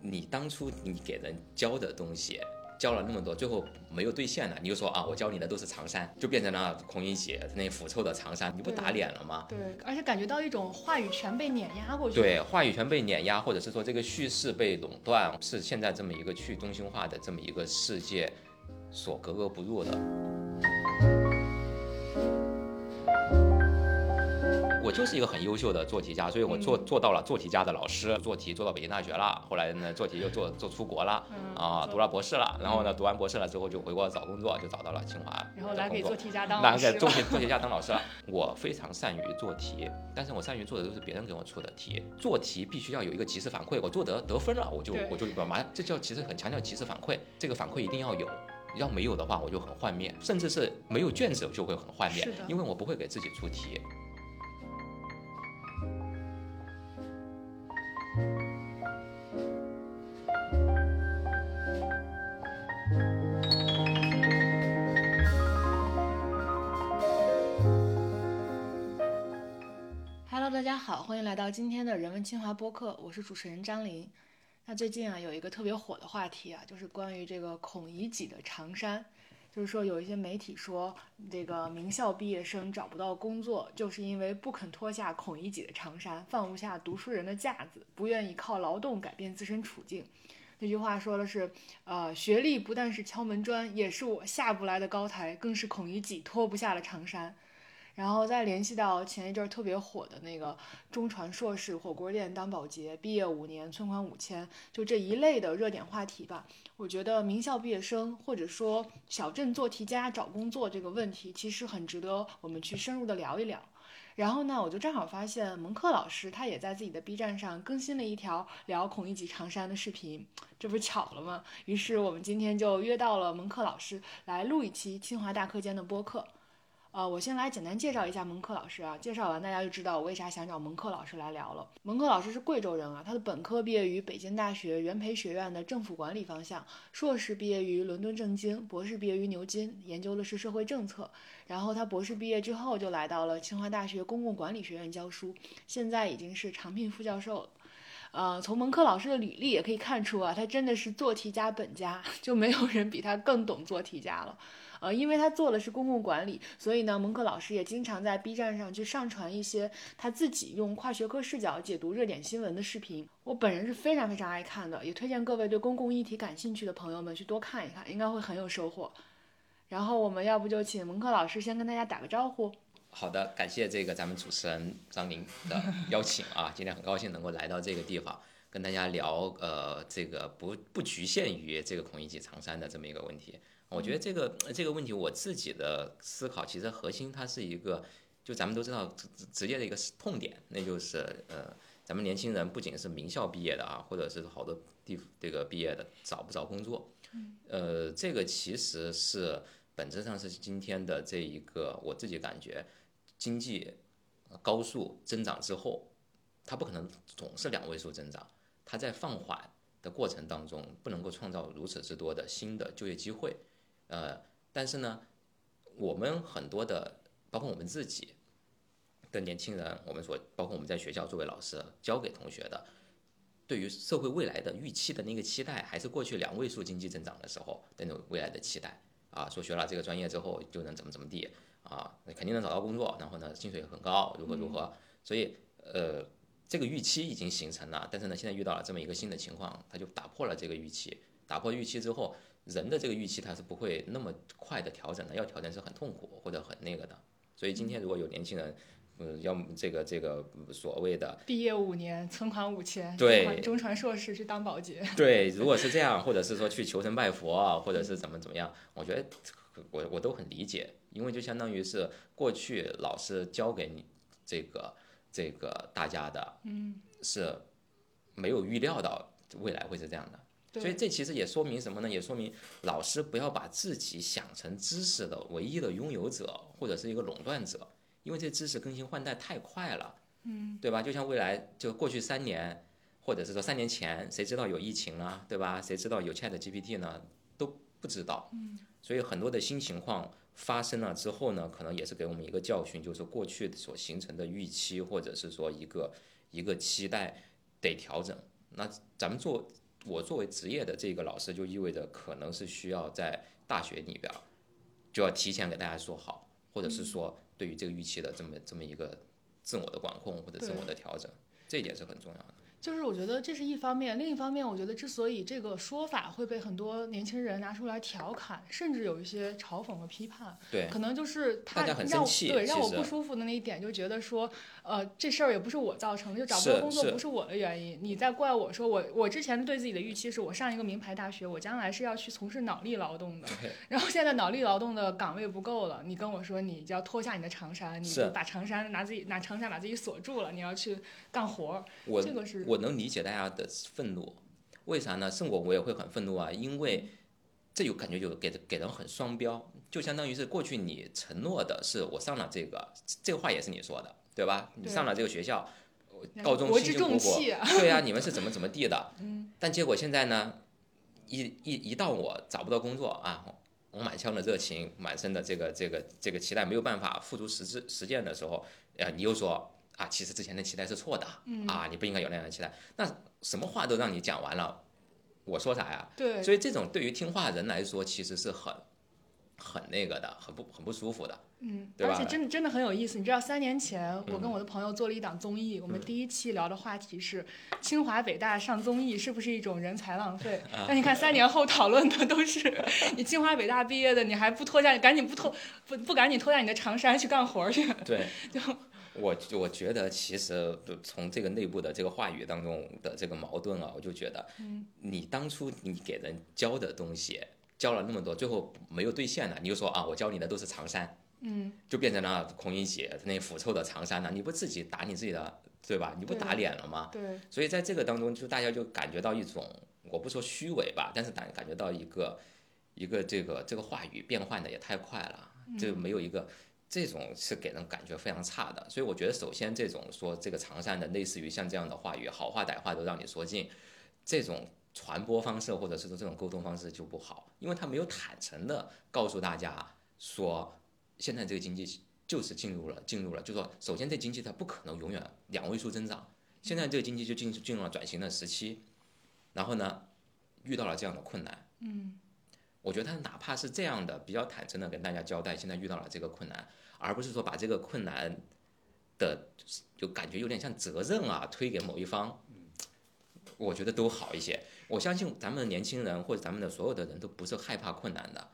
你当初你给人教的东西。教了那么多，最后没有兑现了，你就说啊，我教你的都是长衫，就变成了孔乙己那腐臭的长衫，你不打脸了吗？对，而且感觉到一种话语权被碾压过去。对，话语权被碾压，或者是说这个叙事被垄断，是现在这么一个去中心化的这么一个世界所格格不入的。我就是一个很优秀的做题家，所以我做做到了做题家的老师，做题做到北京大学了，后来呢做题又做做出国了，啊，读了博士了，然后呢读完博士了之后就回国找工作，就找到了清华，然后来给做题家当老师，来给做题做题家当老师了。我非常善于做题，但是我善于做的都是别人给我出的题，做题必须要有一个及时反馈，我做得得分了，我就我就马上，这叫其实很强调及时反馈，这个反馈一定要有，要没有的话我就很幻灭，甚至是没有卷子就会很幻灭，因为我不会给自己出题。大家好，欢迎来到今天的人文清华播客，我是主持人张琳。那最近啊，有一个特别火的话题啊，就是关于这个孔乙己的长衫。就是说，有一些媒体说，这个名校毕业生找不到工作，就是因为不肯脱下孔乙己的长衫，放不下读书人的架子，不愿意靠劳动改变自身处境。那句话说的是，呃，学历不但是敲门砖，也是我下不来的高台，更是孔乙己脱不下的长衫。然后再联系到前一阵特别火的那个中传硕士火锅店当保洁，毕业五年存款五千，就这一类的热点话题吧。我觉得名校毕业生或者说小镇做题家找工作这个问题，其实很值得我们去深入的聊一聊。然后呢，我就正好发现蒙克老师他也在自己的 B 站上更新了一条聊孔乙己长衫的视频，这不是巧了吗？于是我们今天就约到了蒙克老师来录一期清华大课间的播客。呃，我先来简单介绍一下蒙克老师啊，介绍完大家就知道我为啥想找蒙克老师来聊了。蒙克老师是贵州人啊，他的本科毕业于北京大学元培学院的政府管理方向，硕士毕业于伦敦政经，博士毕业于牛津，研究的是社会政策。然后他博士毕业之后就来到了清华大学公共管理学院教书，现在已经是常聘副教授了。呃，从蒙克老师的履历也可以看出啊，他真的是做题家本家，就没有人比他更懂做题家了。呃，因为他做的是公共管理，所以呢，蒙克老师也经常在 B 站上去上传一些他自己用跨学科视角解读热点新闻的视频。我本人是非常非常爱看的，也推荐各位对公共议题感兴趣的朋友们去多看一看，应该会很有收获。然后我们要不就请蒙克老师先跟大家打个招呼。好的，感谢这个咱们主持人张琳的邀请啊，今天很高兴能够来到这个地方，跟大家聊呃这个不不局限于这个孔乙己长衫的这么一个问题。我觉得这个这个问题，我自己的思考其实核心它是一个，就咱们都知道直直接的一个痛点，那就是呃，咱们年轻人不仅是名校毕业的啊，或者是好多地这个毕业的找不着工作，呃，这个其实是本质上是今天的这一个我自己感觉，经济高速增长之后，它不可能总是两位数增长，它在放缓的过程当中，不能够创造如此之多的新的就业机会。呃，但是呢，我们很多的，包括我们自己的年轻人，我们所包括我们在学校作为老师教给同学的，对于社会未来的预期的那个期待，还是过去两位数经济增长的时候那种未来的期待啊，说学了这个专业之后就能怎么怎么地啊，肯定能找到工作，然后呢薪水很高，如何如何，所以呃这个预期已经形成了，但是呢现在遇到了这么一个新的情况，他就打破了这个预期，打破预期之后。人的这个预期它是不会那么快的调整的，要调整是很痛苦或者很那个的。所以今天如果有年轻人，嗯，要么这个这个所谓的毕业五年存款五千，对，中传硕士去当保洁，对，如果是这样，或者是说去求神拜佛，或者是怎么怎么样，我觉得我我都很理解，因为就相当于是过去老师教给你这个这个大家的，嗯，是没有预料到未来会是这样的。所以这其实也说明什么呢？也说明老师不要把自己想成知识的唯一的拥有者或者是一个垄断者，因为这知识更新换代太快了，嗯，对吧？就像未来就过去三年，或者是说三年前，谁知道有疫情啊？对吧？谁知道有 Chat GPT 呢？都不知道，嗯，所以很多的新情况发生了之后呢，可能也是给我们一个教训，就是过去所形成的预期或者是说一个一个期待得调整。那咱们做我作为职业的这个老师，就意味着可能是需要在大学里边儿就要提前给大家说好，或者是说对于这个预期的这么这么一个自我的管控或者自我的调整，这一点是很重要的。就是我觉得这是一方面，另一方面，我觉得之所以这个说法会被很多年轻人拿出来调侃，甚至有一些嘲讽和批判，对，可能就是他让对让我不舒服的那一点，就觉得说，呃，这事儿也不是我造成的，就找不到工作不是我的原因，你在怪我说我我之前对自己的预期是我上一个名牌大学，我将来是要去从事脑力劳动的，然后现在脑力劳动的岗位不够了，你跟我说你就要脱下你的长衫，你就把长衫拿自己拿长衫把自己锁住了，你要去干活儿，这个是我能理解大家的愤怒，为啥呢？是我我也会很愤怒啊，因为这有感觉就给给人很双标，就相当于是过去你承诺的是我上了这个，这个话也是你说的，对吧？你上了这个学校，高中辛辛苦苦，对呀、你们是怎么怎么地的？嗯，但结果现在呢，一一一到我找不到工作啊，我满腔的热情，满身的这个这个这个期待没有办法付诸实质实践的时候，呃，你又说啊，其实之前的期待是错的，嗯啊，你不应该有那样的期待。那什么话都让你讲完了，我说啥呀？对，所以这种对于听话人来说，其实是很很那个的，很不很不舒服的。嗯，对吧嗯而且真的真的很有意思。你知道，三年前我跟我的朋友做了一档综艺，我们第一期聊的话题是清华北大上综艺是不是一种人才浪费？啊那你看，三年后讨论的都是你清华北大毕业的，你还不脱下，赶紧不脱不不赶紧脱下你的长衫去干活去？对，我我觉得其实从这个内部的这个话语当中的这个矛盾啊，我就觉得，你当初你给人教的东西教了那么多，最后没有兑现呢，你就说啊，我教你的都是长衫，嗯，就变成了孔乙己那腐臭的长衫了，你不自己打你自己的，对吧？你不打脸了吗？对，所以在这个当中，就大家就感觉到一种，我不说虚伪吧，但是感感觉到一个一个这个这个话语变换的也太快了，就没有一个这种是给人感觉非常差的。所以我觉得，首先这种说这个长衫的，类似于像这样的话语，好话歹话都让你说尽，这种传播方式或者是说这种沟通方式就不好，因为他没有坦诚的告诉大家说，现在这个经济就是进入了进入了，就说首先这经济它不可能永远两位数增长。现在这个经济就进进入了转型的时期，然后呢，遇到了这样的困难，嗯，我觉得他哪怕是这样的比较坦诚的跟大家交代，现在遇到了这个困难，而不是说把这个困难的就感觉有点像责任啊推给某一方，我觉得都好一些。我相信咱们的年轻人或者咱们的所有的人都不是害怕困难的，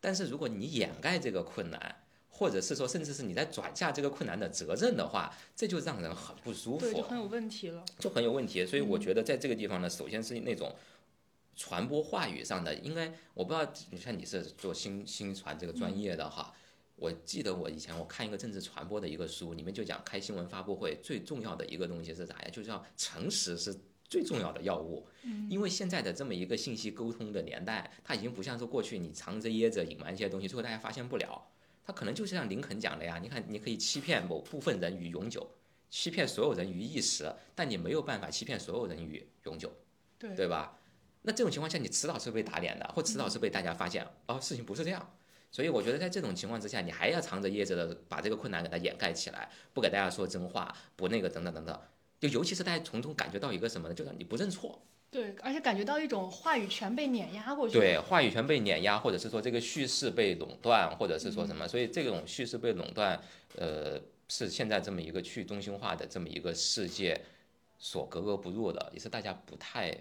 但是如果你掩盖这个困难。或者是说，甚至是你在转嫁这个困难的责任的话，这就让人很不舒服。对，就很有问题了。就很有问题。所以我觉得在这个地方呢，首先是那种传播话语上的，应该我不知道，你看你是做新新传这个专业的哈。我记得我以前我看一个政治传播的一个书，里面就讲开新闻发布会最重要的一个东西是啥呀？就叫诚实是最重要的药物。因为现在的这么一个信息沟通的年代，它已经不像是过去你藏着掖着隐瞒一些东西，最后大家发现不了。它可能就是像林肯讲的呀，你看，你可以欺骗某部分人于永久，欺骗所有人于一时，但你没有办法欺骗所有人于永久，对对吧？那这种情况下，你迟早是被打脸的，或迟早是被大家发现，哦，事情不是这样。所以我觉得在这种情况之下，你还要藏着掖着的把这个困难给它掩盖起来，不给大家说真话，不那个等等等等，就尤其是大家从中感觉到一个什么呢？就是你不认错，对，而且感觉到一种话语权被碾压过去。对，话语权被碾压，或者是说这个叙事被垄断，或者是说什么，所以这种叙事被垄断，呃，是现在这么一个去中心化的这么一个世界所格格不入的，也是大家不太，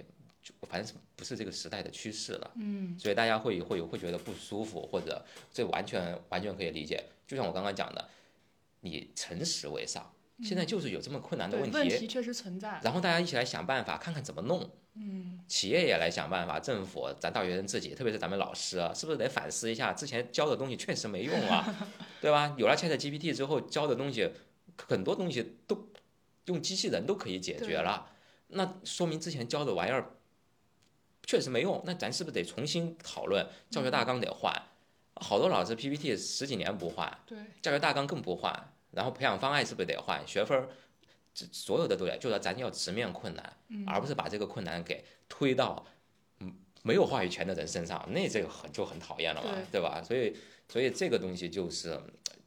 就反正是不是这个时代的趋势了。嗯，所以大家会会有会觉得不舒服，或者这完全完全可以理解。就像我刚刚讲的，你诚实为上，现在就是有这么困难的对，问问题确实存在。然后大家一起来想办法，看看怎么弄。嗯，企业也来想办法，政府、咱大学生自己，特别是咱们老师啊，是不是得反思一下，之前教的东西确实没用啊，对吧？有了 Chat GPT 之后，教的东西很多东西都用机器人都可以解决了，那说明之前教的玩意儿确实没用，那咱是不是得重新讨论教学大纲得换？好多老师 PPT 十几年不换，对，教学大纲更不换，然后培养方案是不是得换？学分儿，这所有的都得，就是咱要直面困难，而不是把这个困难给推到嗯没有话语权的人身上，那这个很就很讨厌了嘛，对对吧？所以所以这个东西就是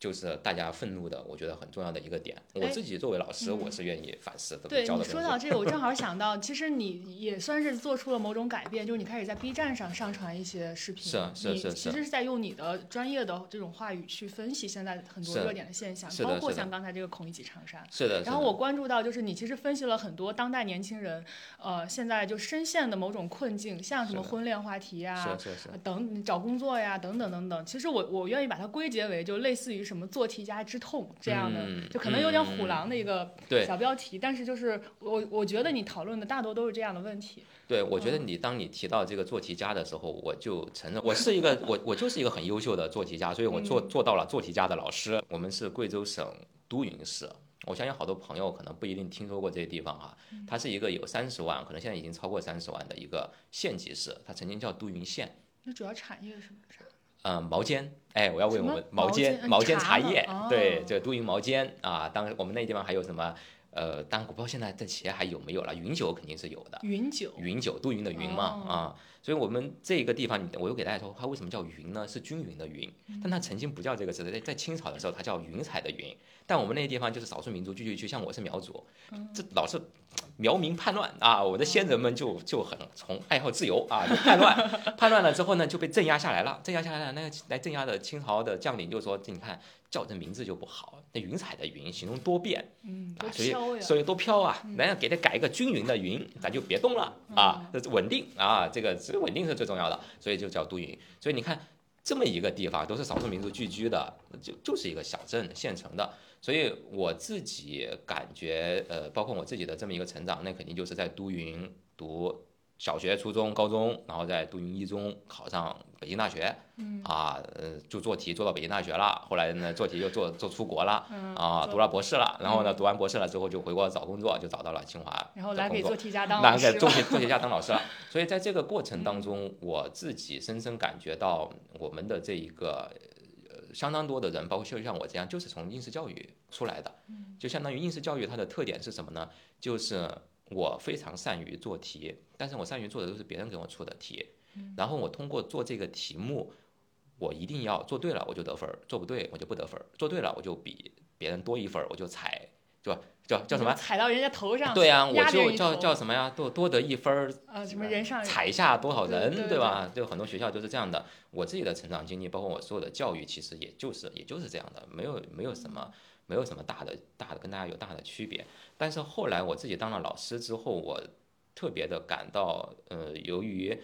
就是大家愤怒的，我觉得很重要的一个点。我哎自己作为老师，嗯我是愿意反思的。对你说到这个，我正好想到，其实你也算是做出了某种改变，就是你开始在 B 站上上传一些视频，是啊是你是是其实是在用你的专业的这种话语去分析现在很多热点的现象，包括像刚才这个孔乙己长衫。是的，然后我关注到，就是你其实分析了很多当代年轻人，呃，现在就深陷的某种困境，像什么婚恋话题呀、是是是呃等找工作呀，等等等等。其实我我愿意把它归结为就类似于什么做题家之痛这样的，嗯就可能有点虎狼的一个对小标题，但是就是我我觉得你讨论的大多都是这样的问题。对，我觉得嗯你当你提到这个做题家的时候，我就承认我是一个我我就是一个很优秀的做题家，所以我做嗯做到了做题家的老师。我们是贵州省都匀市，我相信好多朋友可能不一定听说过这些地方哈，嗯它是一个有三十万，可能现在已经超过三十万的一个县级市，它曾经叫都匀县。那主要产业是什么啥？呃，毛尖，哎，我要为我们毛毛尖毛尖茶茶叶，呢对哦，这个都匀毛尖啊，当然我们那地方还有什么？呃，当然我不知道现在这企业还有没有了，云酒肯定是有的。云酒。云酒，都匀的云嘛、哦啊，所以我们这个地方，我又给大家说，它为什么叫云呢？是均匀的匀，但它曾经不叫这个字，在在清朝的时候，它叫云彩的云。但我们那个地方就是少数民族聚居区，像我是苗族，这老是苗民叛乱啊，我的先人们就就很从爱好自由啊，就叛乱，叛乱了之后呢，就被镇压下来了，镇压下来了，那个来镇压的清朝的将领就说，你看叫这名字就不好，那云彩的云形容多变。嗯，啊，所以。所以多飘啊，咱要给它改一个均匀的云，咱就别动了啊，稳定啊，这个这个稳定是最重要的，所以就叫都匀。所以你看这么一个地方，都是少数民族聚居的，就就是一个小镇县城的。所以我自己感觉，呃，包括我自己的这么一个成长，那肯定就是在都匀读小学、初中、高中，然后在都匀一中考上北京大学，嗯啊，呃，就做题做到北京大学了，后来呢做题又做做出国了，嗯啊，读了博士了，然后呢读完博士了之后就回国找工作，就找到了清华然后来给做题家当老师做题做题家当老师了。所以在这个过程当中，我自己深深感觉到我们的这一个。呃，相当多的人，包括就像我这样，就是从应试教育出来的，就相当于应试教育它的特点是什么呢？就是我非常善于做题，但是我善于做的都是别人给我出的题，然后我通过做这个题目，我一定要做对了我就得分儿，做不对我就不得分儿，做对了我就比别人多一分儿，我就踩，对吧？叫叫什么？踩到人家头上，对呀、我就叫叫什么呀？多多得一分儿，呃什么人上人踩下多少人，对吧？就很多学校都是这样的。我自己的成长经历，包括我所有的教育，其实也就是也就是这样的，没有没有什么没有什么大的大的跟大家有大的区别。但是后来我自己当了老师之后，我特别的感到，呃，由于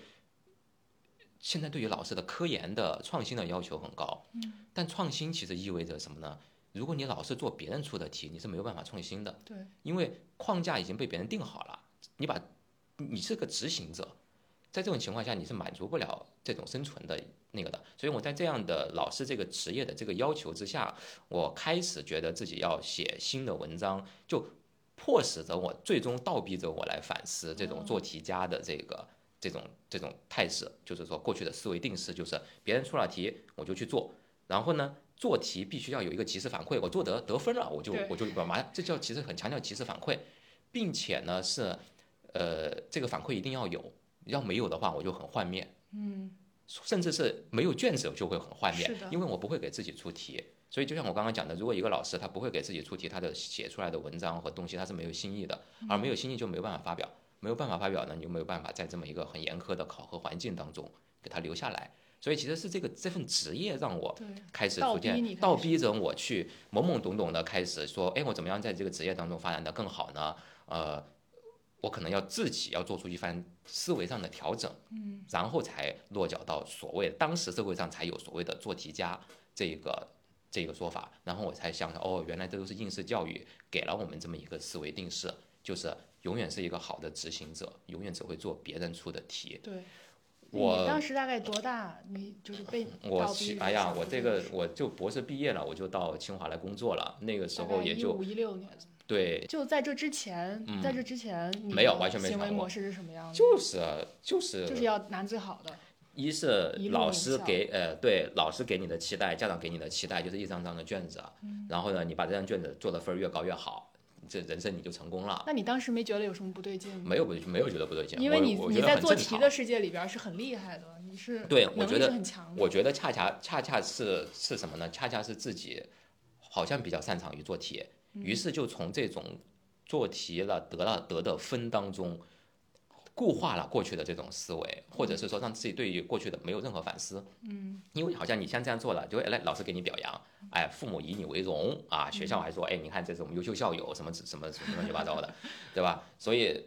现在对于老师的科研的创新的要求很高，但创新其实意味着什么呢？如果你老是做别人出的题，你是没有办法创新的。对，因为框架已经被别人定好了，你把你是个执行者，在这种情况下你是满足不了这种生存的那个的。所以我在这样的老师这个职业的这个要求之下，我开始觉得自己要写新的文章，就迫使着我，最终倒逼着我来反思这种做题家的这个。这种这种态势，就是说过去的思维定式，就是别人出了题我就去做，然后呢，做题必须要有一个及时反馈，我做得得分了，我就我就马上，这叫其实很强调及时反馈，并且呢是，呃，这个反馈一定要有，要没有的话我就很幻灭，嗯，甚至是没有卷子就会很幻灭因为我不会给自己出题。所以就像我刚刚讲的，如果一个老师他不会给自己出题，他的写出来的文章和东西他是没有新意的，而没有新意就没有办法发表，没有办法发表呢，你就没有办法在这么一个很严苛的考核环境当中给他留下来。所以其实是这个这份职业让我，开始逐渐倒逼着我去懵懵懂懂的开始说，哎，我怎么样在这个职业当中发展的更好呢？呃，我可能要自己要做出一番思维上的调整，嗯，然后才落脚到所谓当时社会上才有所谓的做题家这个这个说法，然后我才想到，哦，原来这都是应试教育给了我们这么一个思维定式，就是永远是一个好的执行者，永远只会做别人出的题。对。我你当时大概多大？你就是被我哎呀，我这个我就博士毕业了，我就到清华来工作了。那个时候也就一五一六年，对，就在这之前，在这之前，没有完全没有行为模式是什么样的？就是就是就是要拿最好的，一是老师给呃对老师给你的期待，家长给你的期待就是一张张的卷子，嗯然后呢，你把这张卷子做的分儿越高越好，这人生你就成功了。那你当时没觉得有什么不对劲吗？没有不没有觉得不对劲，因为你你在做题的世界里边是很厉害的，你是对我觉得是很强。我觉得恰恰恰恰是是什么呢？恰恰是自己好像比较擅长于做题，于是就从这种做题了得了得的分当中。固化了过去的这种思维，或者是说让自己对于过去的没有任何反思，嗯，因为好像你像这样做了，就来老师给你表扬，哎，父母以你为荣啊，学校还说，哎，你看这是我们优秀校友，什么什么什么乱七八糟的，对吧？所以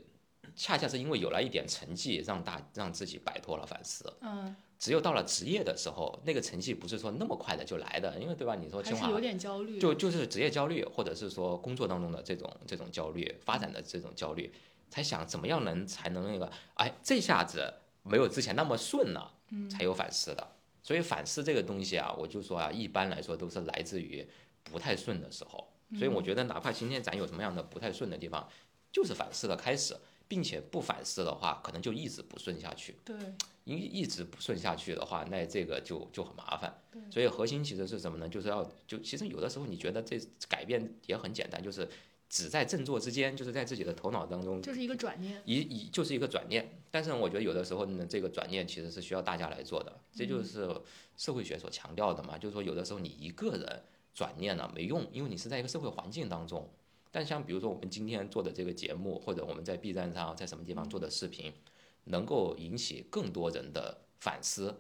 恰恰是因为有了一点成绩，让大让自己摆脱了反思，嗯，只有到了职业的时候，那个成绩不是说那么快的就来的，因为对吧？你说清华有点焦虑，就就是职业焦虑，或者是说工作当中的这种这种焦虑，发展的这种焦虑。才想怎么样能才能那个，哎，这下子没有之前那么顺了，才有反思的。所以反思这个东西啊，我就说啊，一般来说都是来自于不太顺的时候。所以我觉得，哪怕今天咱有什么样的不太顺的地方，就是反思的开始，并且不反思的话，可能就一直不顺下去。对，因为一直不顺下去的话，那这个就就很麻烦。所以核心其实是什么呢？就是要就其实有的时候你觉得这改变也很简单，就是。只在振作之间，就是在自己的头脑当中，就是一个转念，一一就是一个转念。但是我觉得有的时候呢，这个转念其实是需要大家来做的，这就是社会学所强调的嘛。就是说，有的时候你一个人转念了没用，因为你是在一个社会环境当中。但像比如说我们今天做的这个节目，或者我们在 B 站上在什么地方做的视频，能够引起更多人的反思，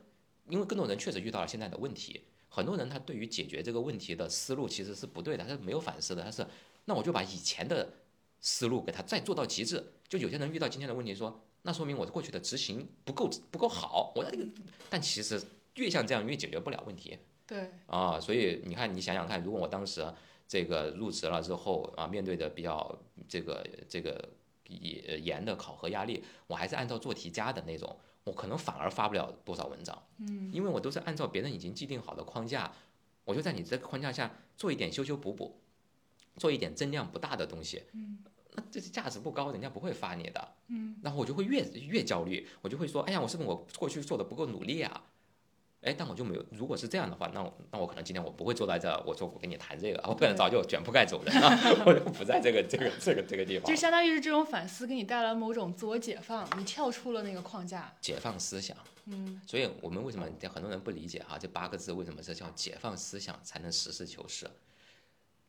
因为更多人确实遇到了现在的问题。很多人他对于解决这个问题的思路其实是不对的，他是没有反思的，他是。那我就把以前的思路给它再做到极致。就有些人遇到今天的问题，说那说明我过去的执行不够不够好。我这个，但其实越像这样越解决不了问题。对。啊，所以你看，你想想看，如果我当时这个入职了之后啊，面对的比较这个这个严严的考核压力，我还是按照做题家的那种，我可能反而发不了多少文章。嗯。因为我都是按照别人已经既定好的框架，我就在你这个框架下做一点修修补补。做一点增量不大的东西，嗯，那这是价值不高，人家不会发你的，嗯，然后我就会越越焦虑，我就会说，哎呀，我是不是我过去做的不够努力啊？哎，但我就没有，如果是这样的话，那我那我可能今天我不会坐在这，我说我跟你谈这个，我可能早就卷铺盖走人了，我就不在这个这个这个这个地方。就相当于是这种反思给你带来某种自我解放，你跳出了那个框架，解放思想，嗯，所以我们为什么很多人不理解哈？这八个字为什么是叫解放思想才能实事求是？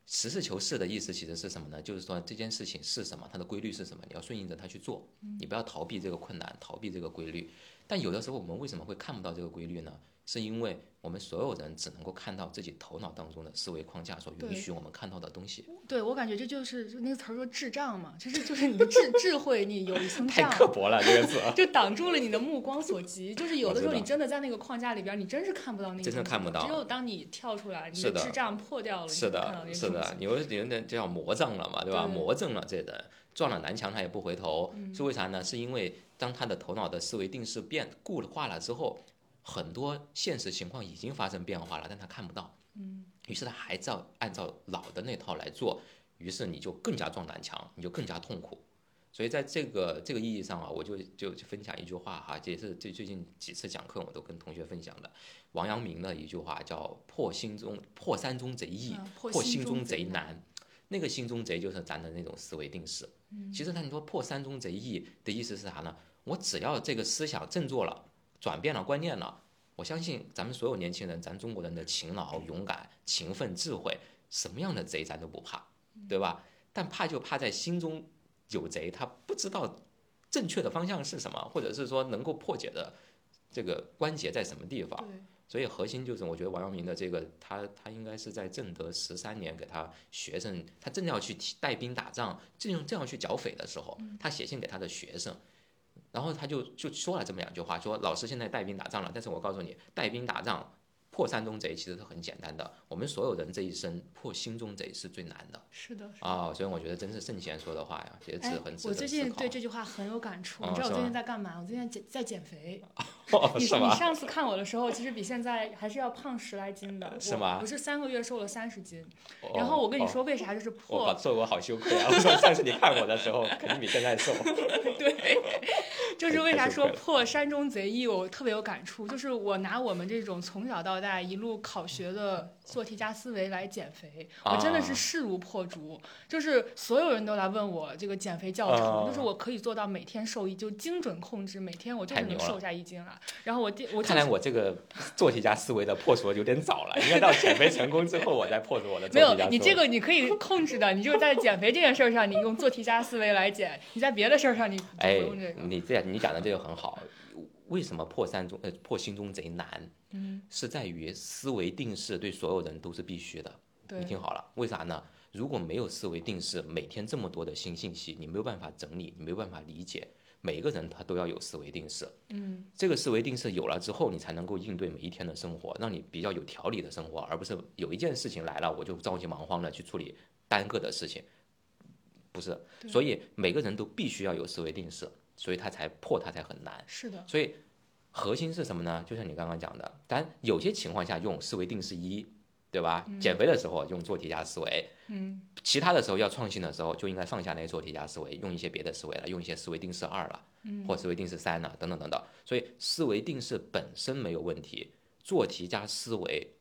实事求是的意思其实是什么呢？就是说这件事情是什么，它的规律是什么，你要顺应着它去做，你不要逃避这个困难，逃避这个规律。但有的时候我们为什么会看不到这个规律呢？是因为我们所有人只能够看到自己头脑当中的思维框架所允许我们看到的东西。对我感觉这就是就那个词儿说智障嘛，其实就是你的智智慧，你有一层太刻薄了这个词，就挡住了你的目光所及。就是有的时候你真的在那个框架里边，你真是看不到那个。真的看不到。只有当你跳出来，你的智障破掉了，是的，是的，有有人叫魔障了嘛，对吧？魔怔了，这人撞了南墙他也不回头，是为啥呢？是因为当他的头脑的思维定式变固化了之后。很多现实情况已经发生变化了，但他看不到，嗯，于是他还照按照老的那套来做，于是你就更加撞南墙，你就更加痛苦。所以在这个这个意义上啊，我就就分享一句话哈，这也是最最近几次讲课我都跟同学分享的，王阳明的一句话叫“破心中破山中贼易，破心中贼难”。那个心中贼就是咱的那种思维定式。其实他你说破山中贼易的意思是啥呢？我只要这个思想振作了。转变了观念了，我相信咱们所有年轻人，咱中国人的勤劳、勇敢、勤奋、智慧，什么样的贼咱都不怕，对吧？但怕就怕在心中有贼，他不知道正确的方向是什么，或者是说能够破解的这个关节在什么地方。所以核心就是，我觉得王阳明的这个，他他应该是在正德十三年给他学生，他正要去带兵打仗，正用这样去剿匪的时候，他写信给他的学生。然后他就就说了这么两句话，说老师现在带兵打仗了，但是我告诉你，带兵打仗。破山中贼其实是很简单的，我们所有人这一生破心中贼是最难的。是的。啊，所以我觉得真是圣贤说的话呀，也是很值得我最近对这句话很有感触。你知道我最近在干嘛？我最近减在减肥。你你上次看我的时候，其实比现在还是要胖十来斤的。是吗？我是三个月瘦了三十斤。然后我跟你说为啥就是破。说我好羞愧啊！我说上次你看我的时候，肯定比现在瘦。对。就是为啥说破山中贼易，我特别有感触。就是我拿我们这种从小到大一路考学的做题家思维来减肥，我真的是啊势如破竹。就是所有人都来问我这个减肥教程，啊就是我可以做到每天瘦一，就精准控制，每天我就能瘦下一斤来。然后我第我就看来我这个做题家思维的破除有点早了，应该到减肥成功之后，我再破除我的没有。你这个你可以控制的，你就是在减肥这件事儿上，你用做题家思维来减；你在别的事儿上，你就不哎用这，个。你这样你讲的这个很好。为什么破三中呃破心中贼难？嗯，是在于思维定势对所有人都是必须的。对你听好了，为啥呢？如果没有思维定势，每天这么多的新信息，你没有办法整理，你没有办法理解。每个人他都要有思维定势，嗯，这个思维定势有了之后，你才能够应对每一天的生活，让你比较有条理的生活，而不是有一件事情来了我就着急忙慌的去处理单个的事情，不是。所以每个人都必须要有思维定势，所以它才破它才很难。是的，所以核心是什么呢？就像你刚刚讲的，当然有些情况下用思维定势一，对吧？减肥的时候用做题家思维，嗯，其他的时候要创新的时候就应该放下那些做题家思维，用一些别的思维了，用一些思维定式二了，嗯或思维定式三了，等等等等。所以思维定式本身没有问题，做题加思维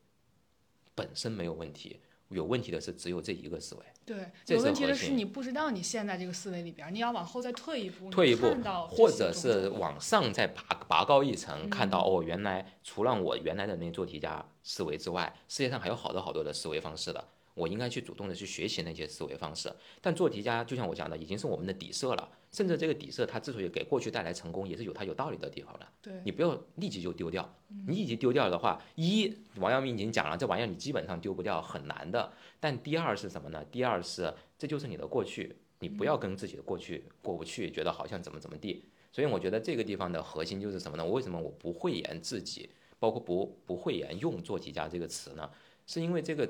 本身没有问题，有问题的是只有这一个思维。对，有问题的是你不知道你现在这个思维里边，你要往后再退一步，退一步或者是往上再拔拔高一层，看到嗯哦，原来除了我原来的那做题家思维之外，世界上还有好多好多的思维方式的。我应该去主动的去学习那些思维方式。但做题家就像我讲的，已经是我们的底色了，甚至这个底色它之所以给过去带来成功，也是有它有道理的地方的。对，你不要立即就丢掉，你立即丢掉的话，一王阳明已经讲了，这玩意儿你基本上丢不掉，很难的。但第二是什么呢？第二是这就是你的过去，你不要跟自己的过去过不去，觉得好像怎么怎么地。所以我觉得这个地方的核心就是什么呢？我为什么我不讳言自己，包括不不讳言用“做题家”这个词呢？是因为这个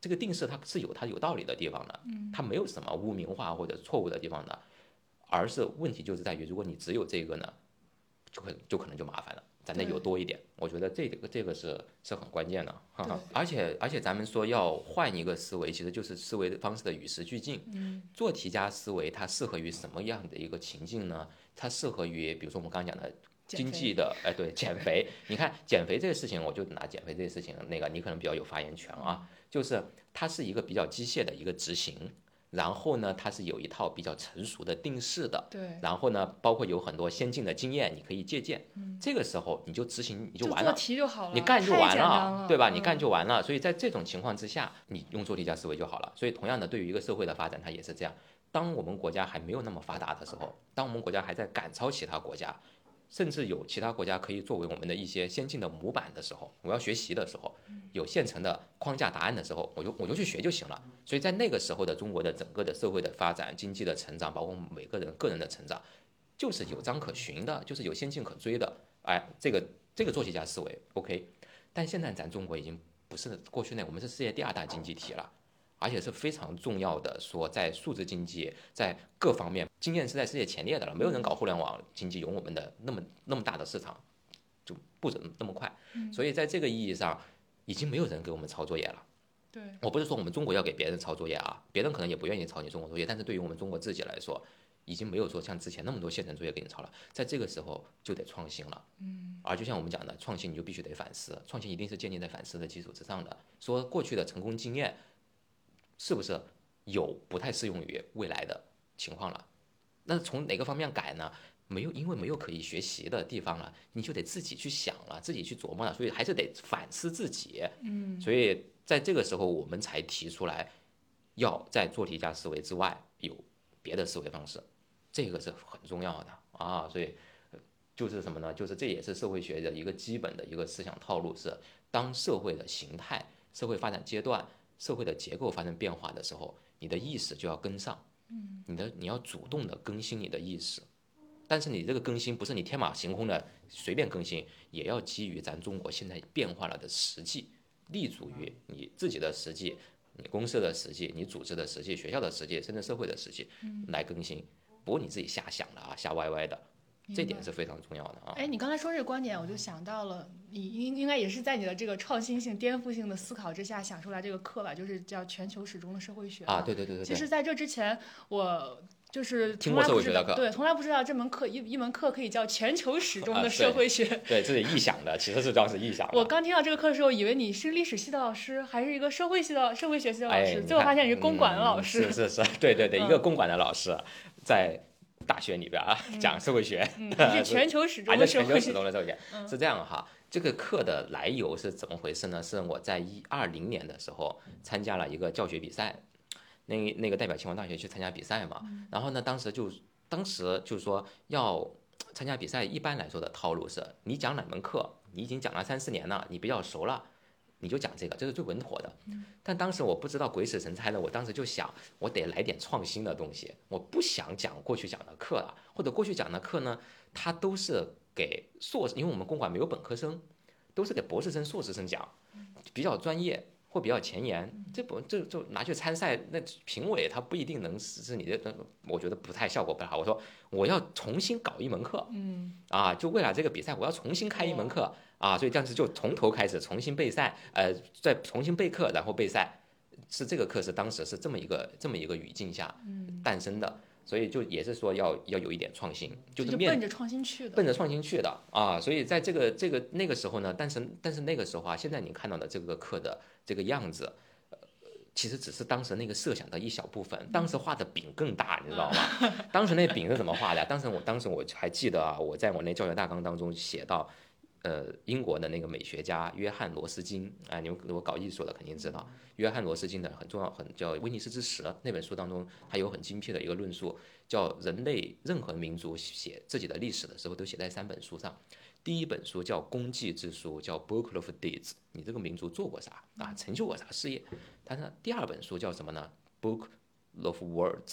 这个定式它是有它有道理的地方的，它没有什么污名化或者错误的地方的，而是问题就是在于，如果你只有这个呢，就可就可能就麻烦了。咱得有多一点，我觉得这个这个是是很关键的，哈哈对。而且而且咱们说要换一个思维，其实就是思维的方式的与时俱进。嗯，做题家思维它适合于什么样的一个情境呢？它适合于比如说我们刚刚讲的经济的，哎，对，减肥。你看减肥这个事情，我就拿减肥这个事情，那个你可能比较有发言权啊，就是它是一个比较机械的一个执行，然后呢，它是有一套比较成熟的定式的，对，然后呢，包括有很多先进的经验你可以借鉴，嗯这个时候你就执行你就完了。题就好了，你干就完了，对吧？你嗯干就完了。所以在这种情况之下，你用做题家思维就好了。所以同样的，对于一个社会的发展，它也是这样。当我们国家还没有那么发达的时候，当我们国家还在赶超其他国家，甚至有其他国家可以作为我们的一些先进的模板的时候，我要学习的时候，有现成的框架答案的时候，我就我就去学就行了。所以在那个时候的中国的整个的社会的发展、经济的成长，包括每个人个人的成长，就是有章可循的，就是有先进可追的。哎，这个这个作曲家思维 OK，但现在咱中国已经不是过去那，我们是世界第二大经济体了。而且是非常重要的，说在数字经济在各方面经验是在世界前列的了，没有人搞互联网经济有我们的那么那么大的市场，就不怎么那么快。所以在这个意义上，已经没有人给我们抄作业了。对，我不是说我们中国要给别人抄作业啊，别人可能也不愿意抄你中国作业，但是对于我们中国自己来说，已经没有说像之前那么多现成作业给你抄了，在这个时候就得创新了。嗯，而就像我们讲的，创新你就必须得反思，创新一定是建立在反思的基础之上的。说过去的成功经验是不是有不太适用于未来的情况了？那从哪个方面改呢？没有，因为没有可以学习的地方了，你就得自己去想了，自己去琢磨了，所以还是得反思自己。嗯，所以在这个时候，我们才提出来，要在做题家思维之外有别的思维方式，这个是很重要的啊。所以呃就是什么呢？就是这也是社会学的一个基本的一个思想套路是，当社会的形态、社会发展阶段、社会的结构发生变化的时候，你的意识就要跟上。嗯，你的你要主动的更新你的意识。但是你这个更新不是你天马行空的随便更新，也要基于咱中国现在变化了的实际，立足于你自己的实际、你公司的实际、你组织的实际、学校的实际，甚至社会的实际来更新，不过你自己瞎想的啊，瞎歪歪的，这点是非常重要的啊。哎，你刚才说这个观点，我就想到了，你应应该也是在你的这个创新性、颠覆性的思考之下想出来这个课吧，就是叫全球始终的社会学啊，对对对其实，在这之前，我就是听过从来不知社会学的课道对，从来不知道这门课一一门课可以叫全球史中的社会学。对，这是臆想的，其实是当时臆想的。我刚听到这个课的时候，以为你是历史系的老师，还是一个社会系的社会学系的老哎，师，最后发现你是公馆的老嗯师。是是是，对对对，嗯一个公馆的老师在大学里边啊讲社会学，嗯，还是全球史中还在全球史的社会学。中的社会学嗯是这样哈。这个课的来由是怎么回事呢？是我在一二零年的时候参加了一个教学比赛，那那个代表清华大学去参加比赛嘛，嗯然后呢，当时就当时就说要参加比赛，一般来说的套路是你讲哪门课，你已经讲了三四年了，你比较熟了。你就讲这个，这是最稳妥的。但当时我不知道鬼使神差的，我当时就想，我得来点创新的东西。我不想讲过去讲的课了，或者过去讲的课呢，它都是给硕士，因为我们公馆没有本科生，都是给博士生、硕士生讲，比较专业或比较前沿。这不这就拿去参赛，那评委他不一定能是是你的，那我觉得不太效果不太好。我说我要重新搞一门课，嗯，啊，就为了这个比赛，我要重新开一门课啊，所以当时就从头开始重新备赛，呃，再重新备课，然后备赛，是这个课是当时是这么一个这么一个语境下诞生的，所以就也是说要要有一点创新，就这是面奔着创新去的。奔着创新去的啊，所以在这个这个那个时候呢，但是但是那个时候啊，现在你看到的这个课的这个样子。呃其实只是当时那个设想的一小部分，当时画的饼更大，你知道吗？当时那饼是怎么画的？当时我当时我还记得啊，我在我那教学大纲当中写到，呃，英国的那个美学家约翰罗斯金，啊、你们如果搞艺术的肯定知道，约翰罗斯金的很重要很叫《威尼斯之石》那本书当中，他有很精辟的一个论述，叫人类任何民族写自己的历史的时候都写在三本书上。第一本书叫《功绩之书》，叫《Book of Deeds》，你这个民族做过啥啊？成就过啥事业？但是第二本书叫什么呢？《Book of Words》，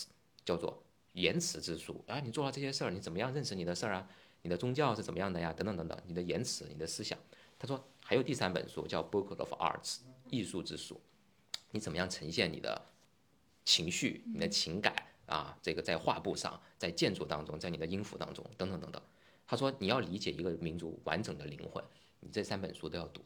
叫做言辞之书啊，你做了这些事儿，你怎么样认识你的事儿啊？你的宗教是怎么样的呀？等等等等，你的言辞、你的思想。他说还有第三本书叫《Book of Arts》，艺术之书，你怎么样呈现你的情绪、你的情感啊？这个在画布上，在建筑当中，在你的音符当中，等等等等。他说你要理解一个民族完整的灵魂，你这三本书都要读，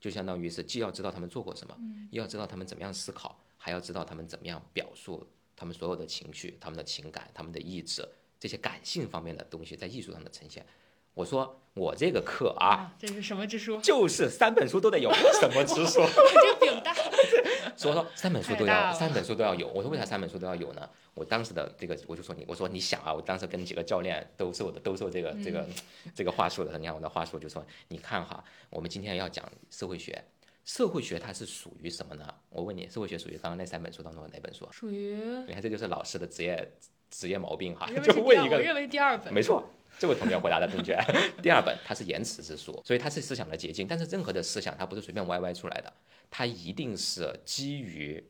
就相当于是既要知道他们做过什么，又要知道他们怎么样思考，还要知道他们怎么样表述他们所有的情绪、他们的情感、他们的意志这些感性方面的东西在艺术上的呈现。我说我这个课啊，啊，这是什么之书？就是三本书都得有，什么之书？这个饼大。所以说三本书都要，三本书都要有。我说为啥三本书都要有呢？我当时的这个，我就说你，我说你想啊，我当时跟几个教练兜售的兜售这个这个这个话术的，你看我的话术就说，你看哈，我们今天要讲社会学，社会学它是属于什么呢？我问你，社会学属于刚刚那三本书当中的哪本书？属于你看这就是老师的职业职业毛病哈就问一个我认为第二本。没错，这位同学回答的正确。第二本它是言辞之书，所以它是思想的结晶。但是任何的思想它不是随便歪歪出来的，它一定是基于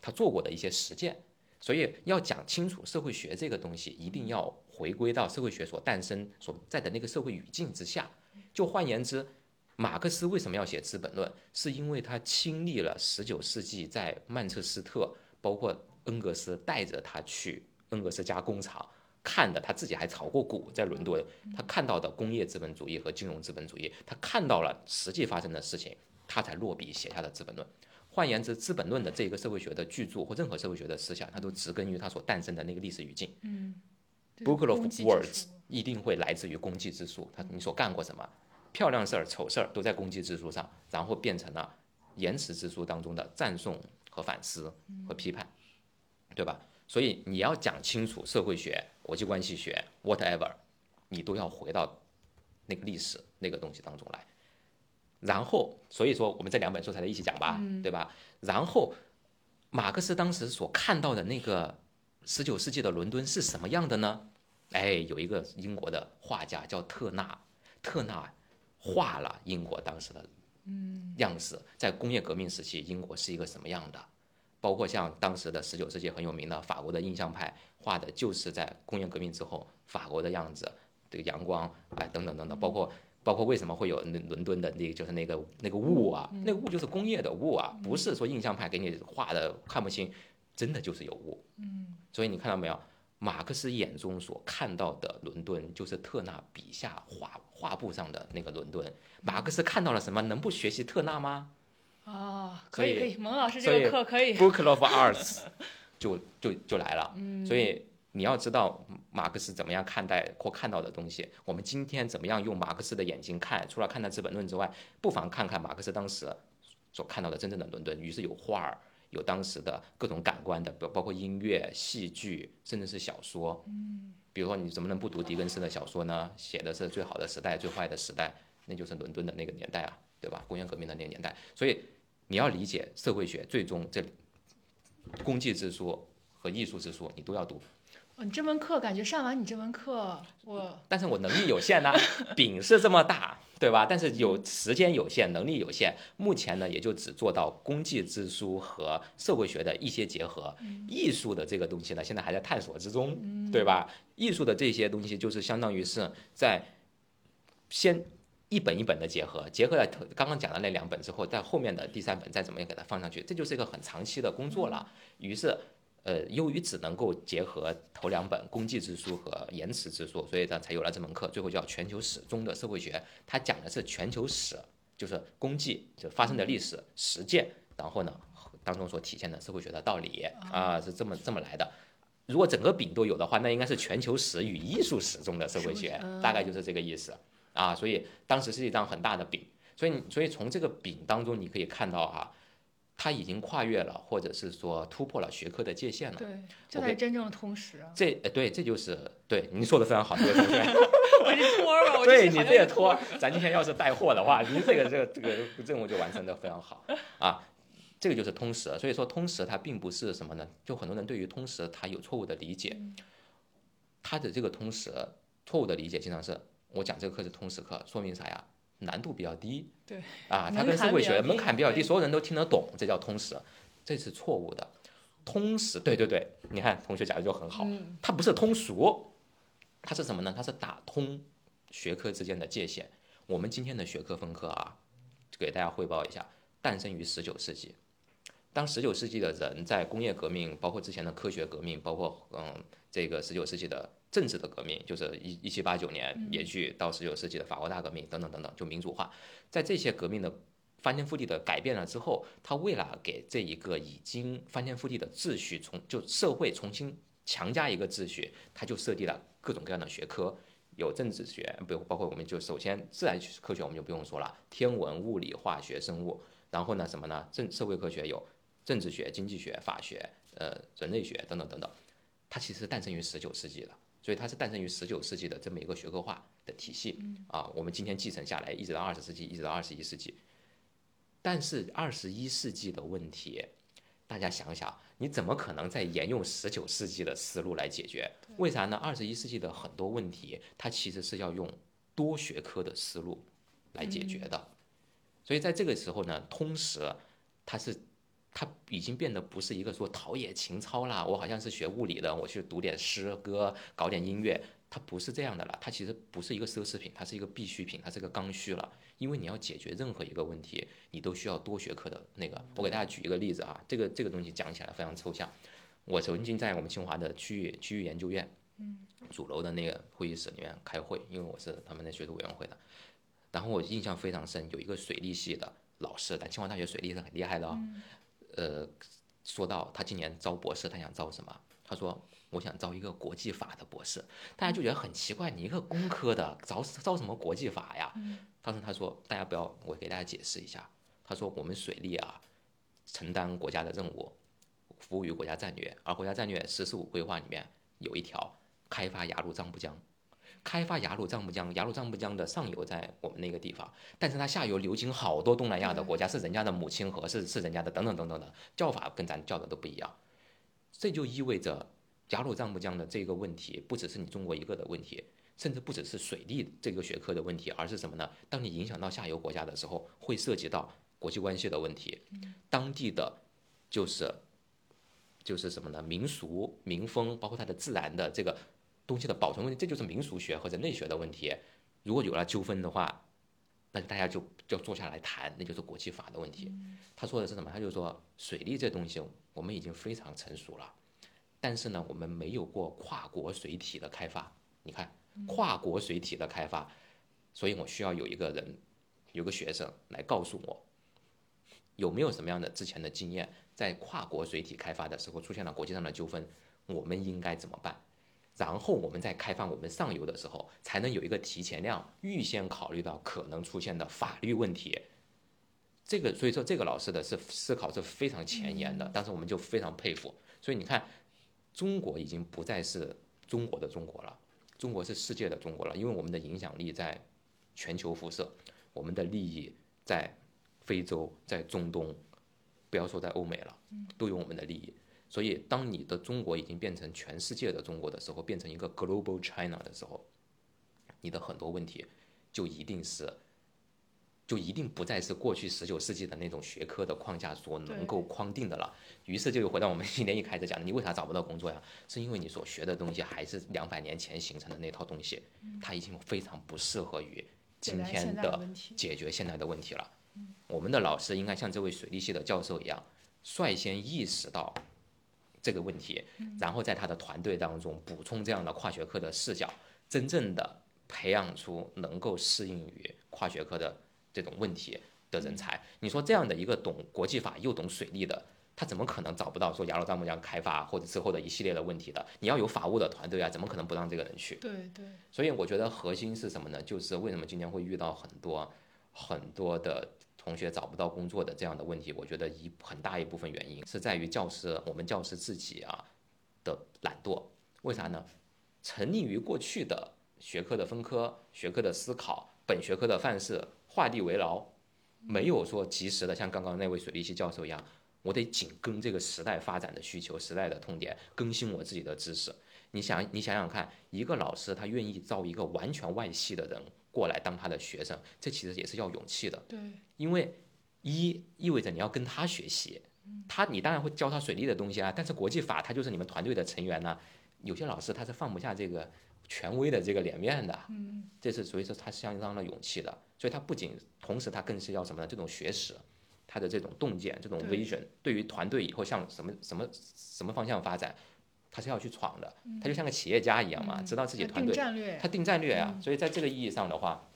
他做过的一些实践。所以要讲清楚社会学这个东西，一定要回归到社会学所诞生所在的那个社会语境之下。就换言之，马克思为什么要写《资本论》？是因为他亲历了19世纪在曼彻斯特，包括恩格斯带着他去恩格斯加工厂看的，他自己还炒过股在伦敦，他看到的工业资本主义和金融资本主义，他看到了实际发生的事情，他才落笔写下的《资本论》。换言之，《资本论》的这个社会学的巨著或任何社会学的思想，它都植根于它所诞生的那个历史语境。嗯 Book of Words 一定会来自于功绩之书，他你所干过什么，漂亮事儿、丑事儿都在功绩之书上，然后变成了言辞之书当中的赞颂和反思和批判，对吧？所以你要讲清楚社会学、国际关系学，whatever，你都要回到那个历史那个东西当中来。然后，所以说我们这两本书才能一起讲吧，对吧？然后，马克思当时所看到的那个十九世纪的伦敦是什么样的呢？哎，有一个英国的画家叫特纳，特纳画了英国当时的样式，在工业革命时期，英国是一个什么样的？包括像当时的十九世纪很有名的法国的印象派，画的就是在工业革命之后法国的样子，这个阳光，哎，等等等等，包括包括为什么会有伦伦敦的那个就是那个那个雾啊，那个雾就是工业的雾啊，不是说印象派给你画的看不清，真的就是有雾。嗯，所以你看到没有？马克思眼中所看到的伦敦，就是特纳笔下画画布上的那个伦敦。马克思看到了什么？能不学习特纳吗？啊，可以可以，蒙老师这个课可以。Book of Arts 就就就来了。所以你要知道马克思怎么样看待或看到的东西。我们今天怎么样用马克思的眼睛看？除了看待《资本论》之外，不妨看看马克思当时所看到的真正的伦敦。于是有画儿，有当时的各种感官的，包包括音乐、戏剧，甚至是小说。嗯，比如说你怎么能不读狄更斯的小说呢？写的是最好的时代、最坏的时代，那就是伦敦的那个年代啊，对吧？工业革命的那个年代。所以你要理解社会学，最终这功绩之书和艺术之书，你都要读。哦，你这门课感觉上完你这门课，我但是我能力有限呐、饼是这么大，对吧？但是有时间有限，能力有限，目前呢也就只做到功绩之书和社会学的一些结合，艺术的这个东西呢，现在还在探索之中，对吧？艺术的这些东西就是相当于是在先一本一本的结合，结合了头刚刚讲的那两本之后，在后面的第三本再怎么样给它放上去，这就是一个很长期的工作了。于是。呃，由于只能够结合头两本《功绩之书》和《言辞之书》，所以呢才有了这门课，最后叫全球史中的社会学。它讲的是全球史，就是功绩就发生的历史实践，然后呢当中所体现的社会学的道理啊，是这么这么来的。如果整个饼都有的话，那应该是全球史与艺术史中的社会学，大概就是这个意思啊。所以当时是一张很大的饼，所以所以从这个饼当中你可以看到啊。它已经跨越了，或者是说突破了学科的界限了。对，这才是真正的通识啊。这呃，对，这就是对您说的非常好，这位同学。我是托儿吧？我对你这个个托儿，咱今天要是带货的话，您这个这个这个任务就完成的非常好啊。这个就是通识，所以说通识它并不是什么呢？就很多人对于通识它有错误的理解，他的这个通识错误的理解经常是我讲这个课是通识课，说明啥呀？难度比较低。对啊，它跟社会学门槛比较低，所有人都听得懂，这叫通识，这是错误的。通识，对对对，你看同学讲的就很好，嗯它不是通俗，它是什么呢？它是打通学科之间的界限。我们今天的学科分科啊，给大家汇报一下，诞生于十九世纪。当十九世纪的人在工业革命，包括之前的科学革命，包括嗯这个十九世纪的政治的革命，就是一一七八九年延续到十九世纪的法国大革命等等等等，就民主化，在这些革命的翻天覆地的改变了之后，他为了给这一个已经翻天覆地的秩序重就社会重新强加一个秩序，他就设立了各种各样的学科，有政治学，不包括我们就首先自然科学我们就不用说了，天文、物理、化学、生物，然后呢什么呢？政社会科学有政治学、经济学、法学、呃人类学等等等等，它其实诞生于十九世纪的。所以它是诞生于十九世纪的这么一个学科化的体系啊，我们今天继承下来，一直到二十世纪，一直到二十一世纪。但是二十一世纪的问题，大家想想，你怎么可能再沿用十九世纪的思路来解决？为啥呢？二十一世纪的很多问题，它其实是要用多学科的思路来解决的。所以在这个时候呢，通识它是它已经变得不是一个说陶冶情操啦，我好像是学物理的，我去读点诗歌，搞点音乐，它不是这样的了。它其实不是一个奢侈品，它是一个必需品，它是个刚需了。因为你要解决任何一个问题，你都需要多学科的那个。我给大家举一个例子啊，这个这个东西讲起来非常抽象。我曾经在我们清华的区域区域研究院，主楼的那个会议室里面开会，因为我是他们的学术委员会的。然后我印象非常深，有一个水利系的老师，但清华大学水利是很厉害的哦。呃，说到他今年招博士，他想招什么？他说我想招一个国际法的博士。大家就觉得很奇怪，你一个工科的招招什么国际法呀？当时他说大家不要，我给大家解释一下。他说我们水利啊，承担国家的任务，服务于国家战略，而国家战略“十四五”规划里面有一条开发雅鲁藏布江。开发雅鲁藏布江，雅鲁藏布江的上游在我们那个地方，但是它下游流经好多东南亚的国家，是人家的母亲河，是是人家的等等等等的叫法跟咱叫的都不一样。这就意味着雅鲁藏布江的这个问题，不只是你中国一个的问题，甚至不只是水利这个学科的问题，而是什么呢？当你影响到下游国家的时候，会涉及到国际关系的问题，当地的就是就是什么呢？民俗、民风，包括它的自然的这个东西的保存问题，这就是民俗学和人类学的问题。如果有了纠纷的话，那大家就就坐下来谈，那就是国际法的问题。他说的是什么？他就说水利这东西我们已经非常成熟了，但是呢，我们没有过跨国水体的开发。你看，跨国水体的开发，所以我需要有一个人，有个学生来告诉我，有没有什么样的之前的经验，在跨国水体开发的时候出现了国际上的纠纷，我们应该怎么办？然后我们再开放我们上游的时候，才能有一个提前量，预先考虑到可能出现的法律问题。这个所以说这个老师的是思考是非常前沿的，当时我们就非常佩服。所以你看，中国已经不再是中国的中国了，中国是世界的中国了，因为我们的影响力在全球辐射，我们的利益在非洲、在中东，不要说在欧美了，都有我们的利益。所以，当你的中国已经变成全世界的中国的时候，变成一个 global China 的时候，你的很多问题就一定是，就一定不再是过去十九世纪的那种学科的框架所能够框定的了。于是，就又回到我们今天一开始讲的，你为啥找不到工作呀？是因为你所学的东西还是两百年前形成的那套东西，它已经非常不适合于今天的解决现在的问题了。我们的老师应该像这位水利系的教授一样，率先意识到。这个问题，然后在他的团队当中补充这样的跨学科的视角，真正的培养出能够适应于跨学科的这种问题的人才。你说这样的一个懂国际法又懂水利的，他怎么可能找不到说雅鲁藏布江开发或者之后的一系列的问题的？你要有法务的团队啊，怎么可能不让这个人去？对对。所以我觉得核心是什么呢？就是为什么今天会遇到很多很多的。同学找不到工作的这样的问题，我觉得一很大一部分原因是在于教师，我们教师自己啊的懒惰。为啥呢？沉溺于过去的学科的分科、学科的思考、本学科的范式，画地为牢，没有说及时的像刚刚那位水利系教授一样，我得紧跟这个时代发展的需求、时代的痛点，更新我自己的知识。你想，你想想看，一个老师他愿意招一个完全外系的人。过来当他的学生，这其实也是要勇气的。对，因为一意味着你要跟他学习，他你当然会教他水利的东西啊，但是国际法他就是你们团队的成员呢。有些老师他是放不下这个权威的这个脸面的，嗯，这是所以说他相当的勇气的。所以他不仅同时他更是要什么呢？这种学识，他的这种洞见，这种 vision，对于团队以后向什么什么什么方向发展。他是要去闯的，他就像个企业家一样嘛，知道自己团队，他定战略啊。所以在这个意义上的话，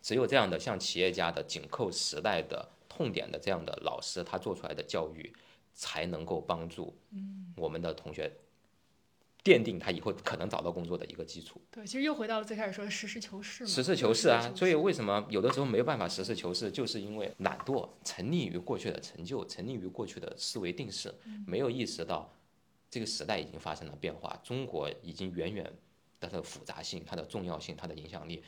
只有这样的像企业家的紧扣时代的痛点的这样的老师，他做出来的教育，才能够帮助我们的同学奠定他以后可能找到工作的一个基础。对，其实又回到了最开始说的实事求是嘛。实事求是啊，所以为什么有的时候没有办法实事求是，就是因为懒惰，沉溺于过去的成就，沉溺于过去的思维定式，没有意识到。这个时代已经发生了变化，中国已经远远的它的复杂性、它的重要性、它的影响力。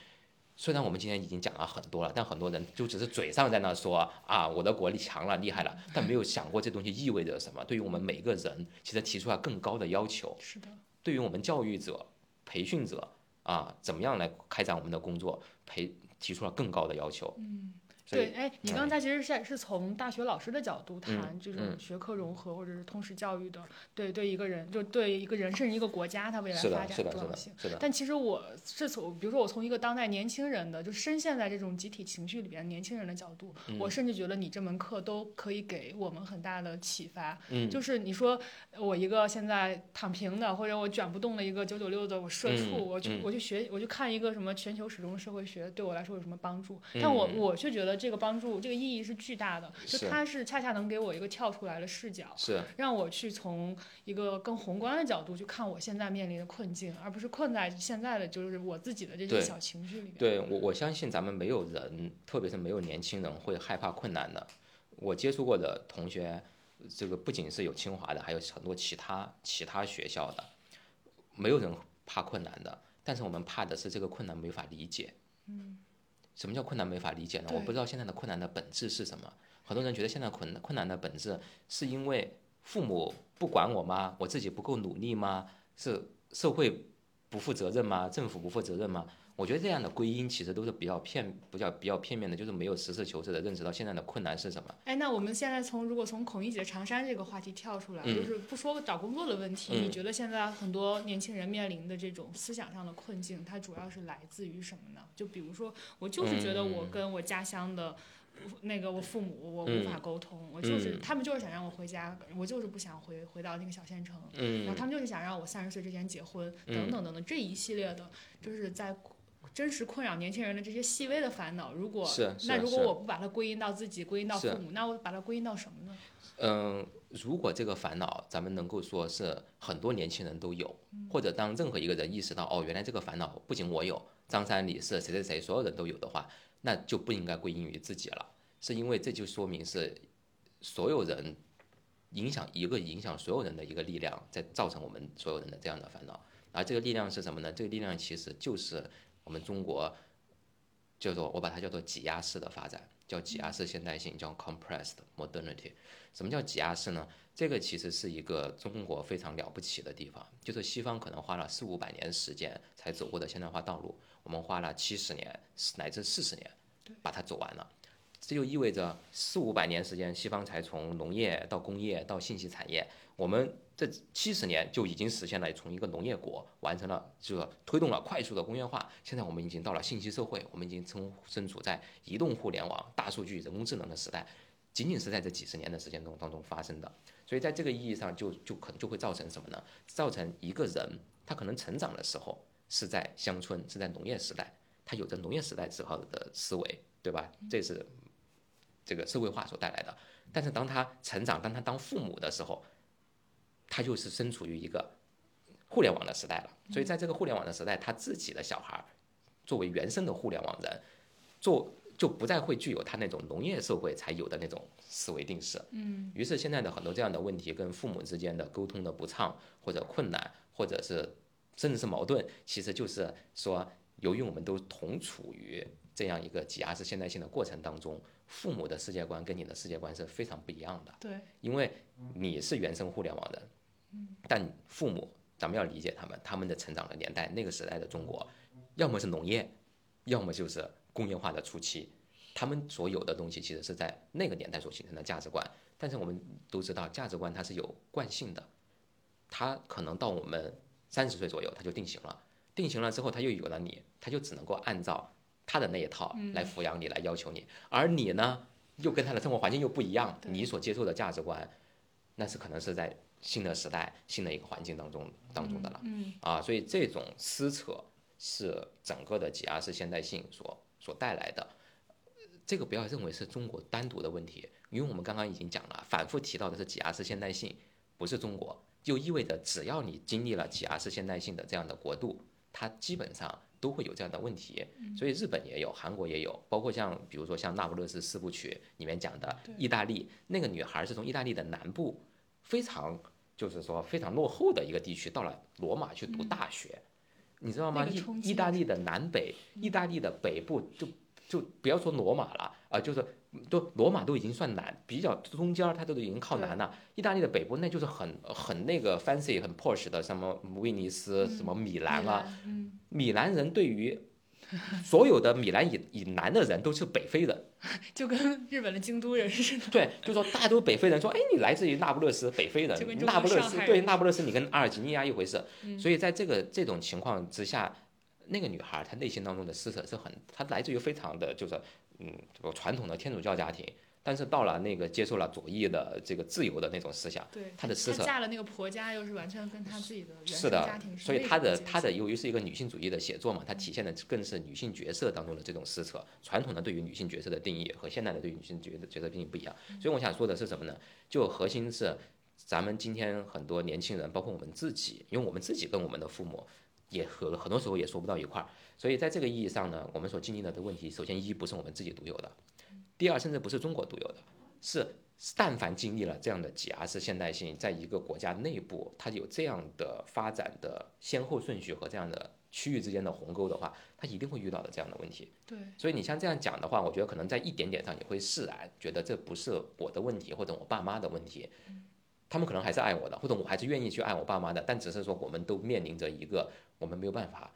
虽然我们今天已经讲了很多了，但很多人就只是嘴上在那说啊，我的国力强了、厉害了，但没有想过这东西意味着什么。对于我们每个人，其实提出了更高的要求。是的。对于我们教育者、培训者啊，怎么样来开展我们的工作，培提出了更高的要求。嗯。对，哎，你刚才其实是是从大学老师的角度谈这种学科融合或者是通识教育的，对对一个人，就对一个人甚至一个国家它未来发展的重要性。但其实我是从，比如说我从一个当代年轻人的，就深陷在这种集体情绪里边年轻人的角度，我甚至觉得你这门课都可以给我们很大的启发。嗯，就是你说我一个现在躺平的，或者我卷不动的一个九九六的我社畜，我去我去学，我去看一个什么全球始终社会学，对我来说有什么帮助？但我我却觉得。这个帮助，这个意义是巨大的，就它是恰恰能给我一个跳出来的视角，是让我去从一个更宏观的角度去看我现在面临的困境，而不是困在现在的就是我自己的这些小情绪里面。对我，我相信咱们没有人，特别是没有年轻人会害怕困难的。我接触过的同学，这个不仅是有清华的，还有很多其他其他学校的，没有人怕困难的，但是我们怕的是这个困难没法理解。嗯。什么叫困难没法理解呢？我不知道现在的困难的本质是什么。很多人觉得现在困困难的本质是因为父母不管我吗？我自己不够努力吗？是社会不负责任吗？政府不负责任吗？我觉得这样的归因其实都是比较片，比较比较片面的，就是没有实事求是的认识到现在的困难是什么。哎，那我们现在从如果从孔乙己的长衫这个话题跳出来，就是不说找工作的问题，你觉得现在很多年轻人面临的这种思想上的困境，它主要是来自于什么呢？就比如说，我就是觉得我跟我家乡的那个我父母我无法沟通，我就是他们就是想让我回家，我就是不想回回到那个小县城，然后他们就是想让我三十岁之前结婚，等等等等这一系列的，就是在。真实困扰年轻人的这些细微的烦恼，如果那如果我不把它归因到自己，归因到父母，那我把它归因到什么呢？嗯，如果这个烦恼咱们能够说是很多年轻人都有，或者当任何一个人意识到哦，原来这个烦恼不仅我有，张三李四谁谁谁所有人都有的话，那就不应该归因于自己了，是因为这就说明是所有人影响一个影响所有人的一个力量，在造成我们所有人的这样的烦恼。而这个力量是什么呢？这个力量其实就是我们中国叫做我把它叫做挤压式的发展，叫挤压式现代性，叫 compressed modernity。什么叫挤压式呢？这个其实是一个中国非常了不起的地方，就是西方可能花了四五百年时间才走过的现代化道路，我们花了七十年乃至四十年把它走完了。这就意味着四五百年时间，西方才从农业到工业到信息产业，我们这七十年就已经实现了从一个农业国完成了这个推动了快速的工业化。现在我们已经到了信息社会，我们已经身身处在移动互联网、大数据、人工智能的时代，仅仅是在这几十年的时间中当中发生的。所以在这个意义上就，就可能就会造成什么呢？造成一个人他可能成长的时候是在乡村，是在农业时代，他有着农业时代之后的思维，对吧？这是这个社会化所带来的。但是当他成长，当他当父母的时候，他就是身处于一个互联网的时代了。所以在这个互联网的时代，他自己的小孩儿作为原生的互联网人，做就不再会具有他那种农业社会才有的那种思维定式。嗯。于是现在的很多这样的问题，跟父母之间的沟通的不畅，或者困难，或者是甚至是矛盾，其实就是说，由于我们都同处于这样一个挤压式现代性的过程当中，父母的世界观跟你的世界观是非常不一样的。对，因为你是原生互联网人，但父母咱们要理解他们，他们的成长的年代，那个时代的中国，要么是农业，要么就是工业化的初期，他们所有的东西其实是在那个年代所形成的价值观。但是我们都知道，价值观它是有惯性的，它可能到我们三十岁左右，它就定型了。定型了之后，他又有了你，他就只能够按照他的那一套来抚养你，来要求你。而你呢，又跟他的生活环境又不一样，你所接受的价值观，那是可能是在新的时代、新的一个环境当中当中的了。嗯，啊，所以这种撕扯是整个的挤压式现代性所所带来的。这个不要认为是中国单独的问题，因为我们刚刚已经讲了，反复提到的是挤压式现代性，不是中国，就意味着只要你经历了挤压式现代性的这样的国度，它基本上都会有这样的问题。所以日本也有，韩国也有，包括像比如说像《那不勒斯四部曲》里面讲的意大利那个女孩是从意大利的南部非常就是说非常落后的一个地区，到了罗马去读大学，你知道吗？意那个意大利的南北，意大利的北部就就不要说罗马了啊、就是都罗马都已经算南，比较中间儿它都已经靠南了。意大利的北部那就是很很那个 fancy 很 posh 的，什么威尼斯、什么米兰啊，嗯，米兰人对于 所有的米兰以以南的人都是北非人，就跟日本的京都人似的。对，就说大家都是北非人，说哎，你来自于那不勒斯，北非人。那不勒斯对那不勒斯你跟阿尔及利亚一回事，所以在这个这种情况之下，那个女孩她内心当中的撕扯是很，她来自于非常的就是嗯这个传统的天主教家庭，但是到了那个接受了左翼的这个自由的那种思想。对，她的思想嫁了那个婆家，又是完全跟她自己的原是的生家庭，所以她的她她的由于是一个女性主义的写作嘛，它体现的更是女性角色当中的这种撕扯。传统的对于女性角色的定义和现代的对于女性角色角色定义不一样。所以我想说的是什么呢？就核心是咱们今天很多年轻人，包括我们自己，因为我们自己跟我们的父母也和很多时候也说不到一块儿。所以在这个意义上呢，我们所经历的的问题，首先一不是我们自己独有的，第二甚至不是中国独有的，是但凡经历了这样的挤压式现代性，在一个国家内部，它有这样的发展的先后顺序和这样的区域之间的鸿沟的话，它一定会遇到的这样的问题。对，所以你像这样讲的话，我觉得可能在一点点上你会释然，觉得这不是我的问题或者我爸妈的问题，他们可能还是爱我的，或者我还是愿意去爱我爸妈的，但只是说我们都面临着一个我们没有办法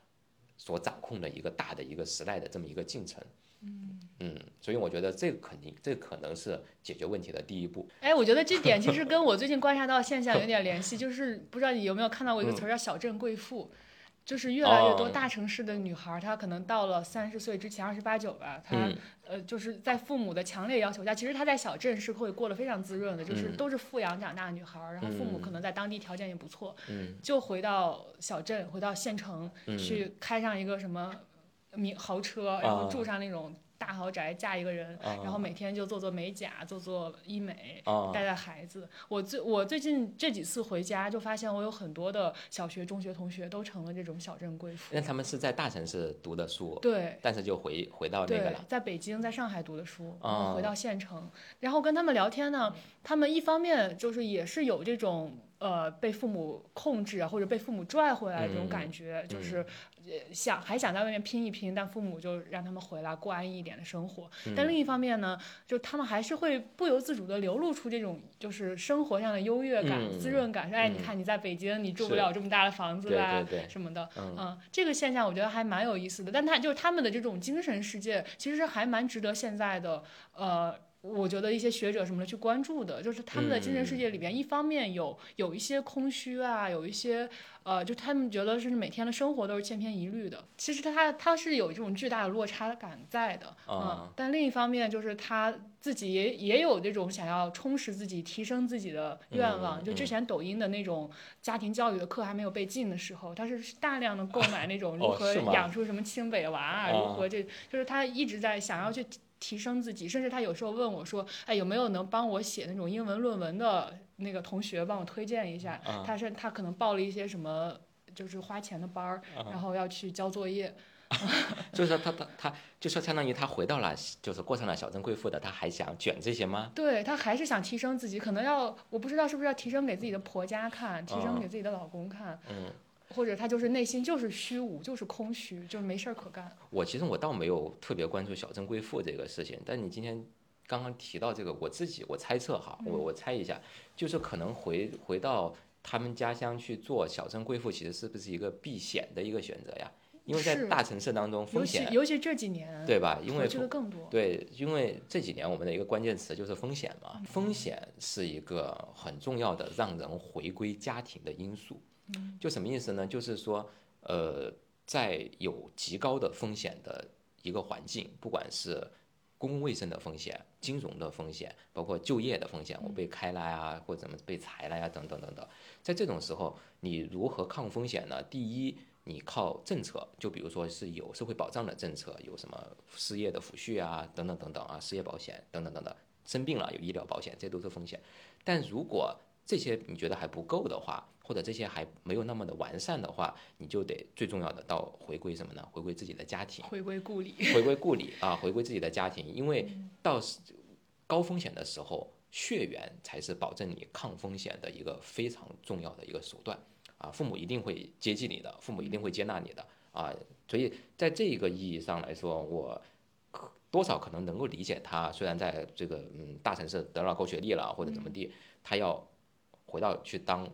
所掌控的一个大的一个时代的这么一个进程。嗯所以我觉得这个肯定，这可能是解决问题的第一步。哎，我觉得这点其实跟我最近观察到的现象有点联系，就是不知道你有没有看到过一个嗯词儿叫“小镇贵妇”，就是越来越多哦。大城市的女孩儿，她可能到了三十岁之前，二十八九吧，她、嗯。呃就是在父母的强烈要求下，其实她在小镇是会过得非常滋润的，就是嗯。都是富养长大的女孩儿，然后父母嗯可能在当地条件也不错，嗯。就回到小镇，回到县城、嗯。去开上一个什么。名豪车，然后住上那种。大豪宅嫁一个人，然后每天就做做美甲，做做医美，带带孩子。我最我最近这几次回家，就发现我有很多的小学、中学同学都成了这种小镇贵妇。那他们是在大城市读的书，对，但是就回回到那个了，在北京、在上海读的书，回到县城，然后跟他们聊天呢，他们一方面就是也是有这种。呃，被父母控制啊，或者被父母拽回来这种感觉，就是想还想在外面拼一拼，但父母就让他们回来过安逸一点的生活。但另一方面呢，就他们还是会不由自主的流露出这种就是生活上的优越感、滋润感。说，哎，你看你在北京，你住不了这么大的房子啊，什么的。嗯，这个现象我觉得还蛮有意思的。但他就是他们的这种精神世界，其实还蛮值得现在的呃。我觉得一些学者什么的去关注的，就是他们的精神世界里边，一方面有有一些空虚啊，有一些呃，就他们觉得是每天的生活都是千篇一律的。其实他他是有这种巨大的落差感在的，嗯。但另一方面，就是他自己也也有这种想要充实自己、提升自己的愿望。就之前抖音的那种家庭教育的课还没有被禁的时候，他是大量的购买那种 如何养出什么清北娃啊，如何这就是他一直在想要去。提升自己，甚至他有时候问我说：“哎，有没有能帮我写那种英文论文的那个同学，帮我推荐一下？”他是他可能报了一些什么，就是花钱的班儿，然后要去交作业。就是说，他他他，就说相当于他回到了，就是过上了小镇贵妇的，他还想卷这些吗？对他还是想提升自己，可能要我不知道是不是要提升给自己的婆家看，提升给自己的老公看。嗯。或者他就是内心就是虚无，就是空虚，就是没事儿可干。我其实我倒没有特别关注小镇贵妇这个事情，但你今天刚刚提到这个，我自己我猜测哈，我我猜一下，就是可能回回到他们家乡去做小镇贵妇，其实是不是一个避险的一个选择呀？因为在大城市当中风险，尤其这几年，对吧？因为更多。对，因为这几年我们的一个关键词就是风险嘛，风险是一个很重要的让人回归家庭的因素。就什么意思呢？就是说，呃，在有极高的风险的一个环境，不管是公共卫生的风险、金融的风险，包括就业的风险，我被开了呀，或者怎么被裁了呀，等等等等。在这种时候，你如何抗风险呢？第一，你靠政策，就比如说是有社会保障的政策，有什么失业的抚恤啊，等等等等啊，失业保险等等等等，生病了有医疗保险，这都是风险。但如果这些你觉得还不够的话，或者这些还没有那么的完善的话，你就得最重要的到回归什么呢？回归自己的家庭，回归故里，回归故里啊，回归自己的家庭，因为到高风险的时候，血缘才是保证你抗风险的一个非常重要的一个手段啊。父母一定会接济你的，父母一定会接纳你的啊。所以在这一个意义上来说，我多少可能能够理解他，虽然在这个嗯大城市得了高学历了或者怎么地，他要。回到去当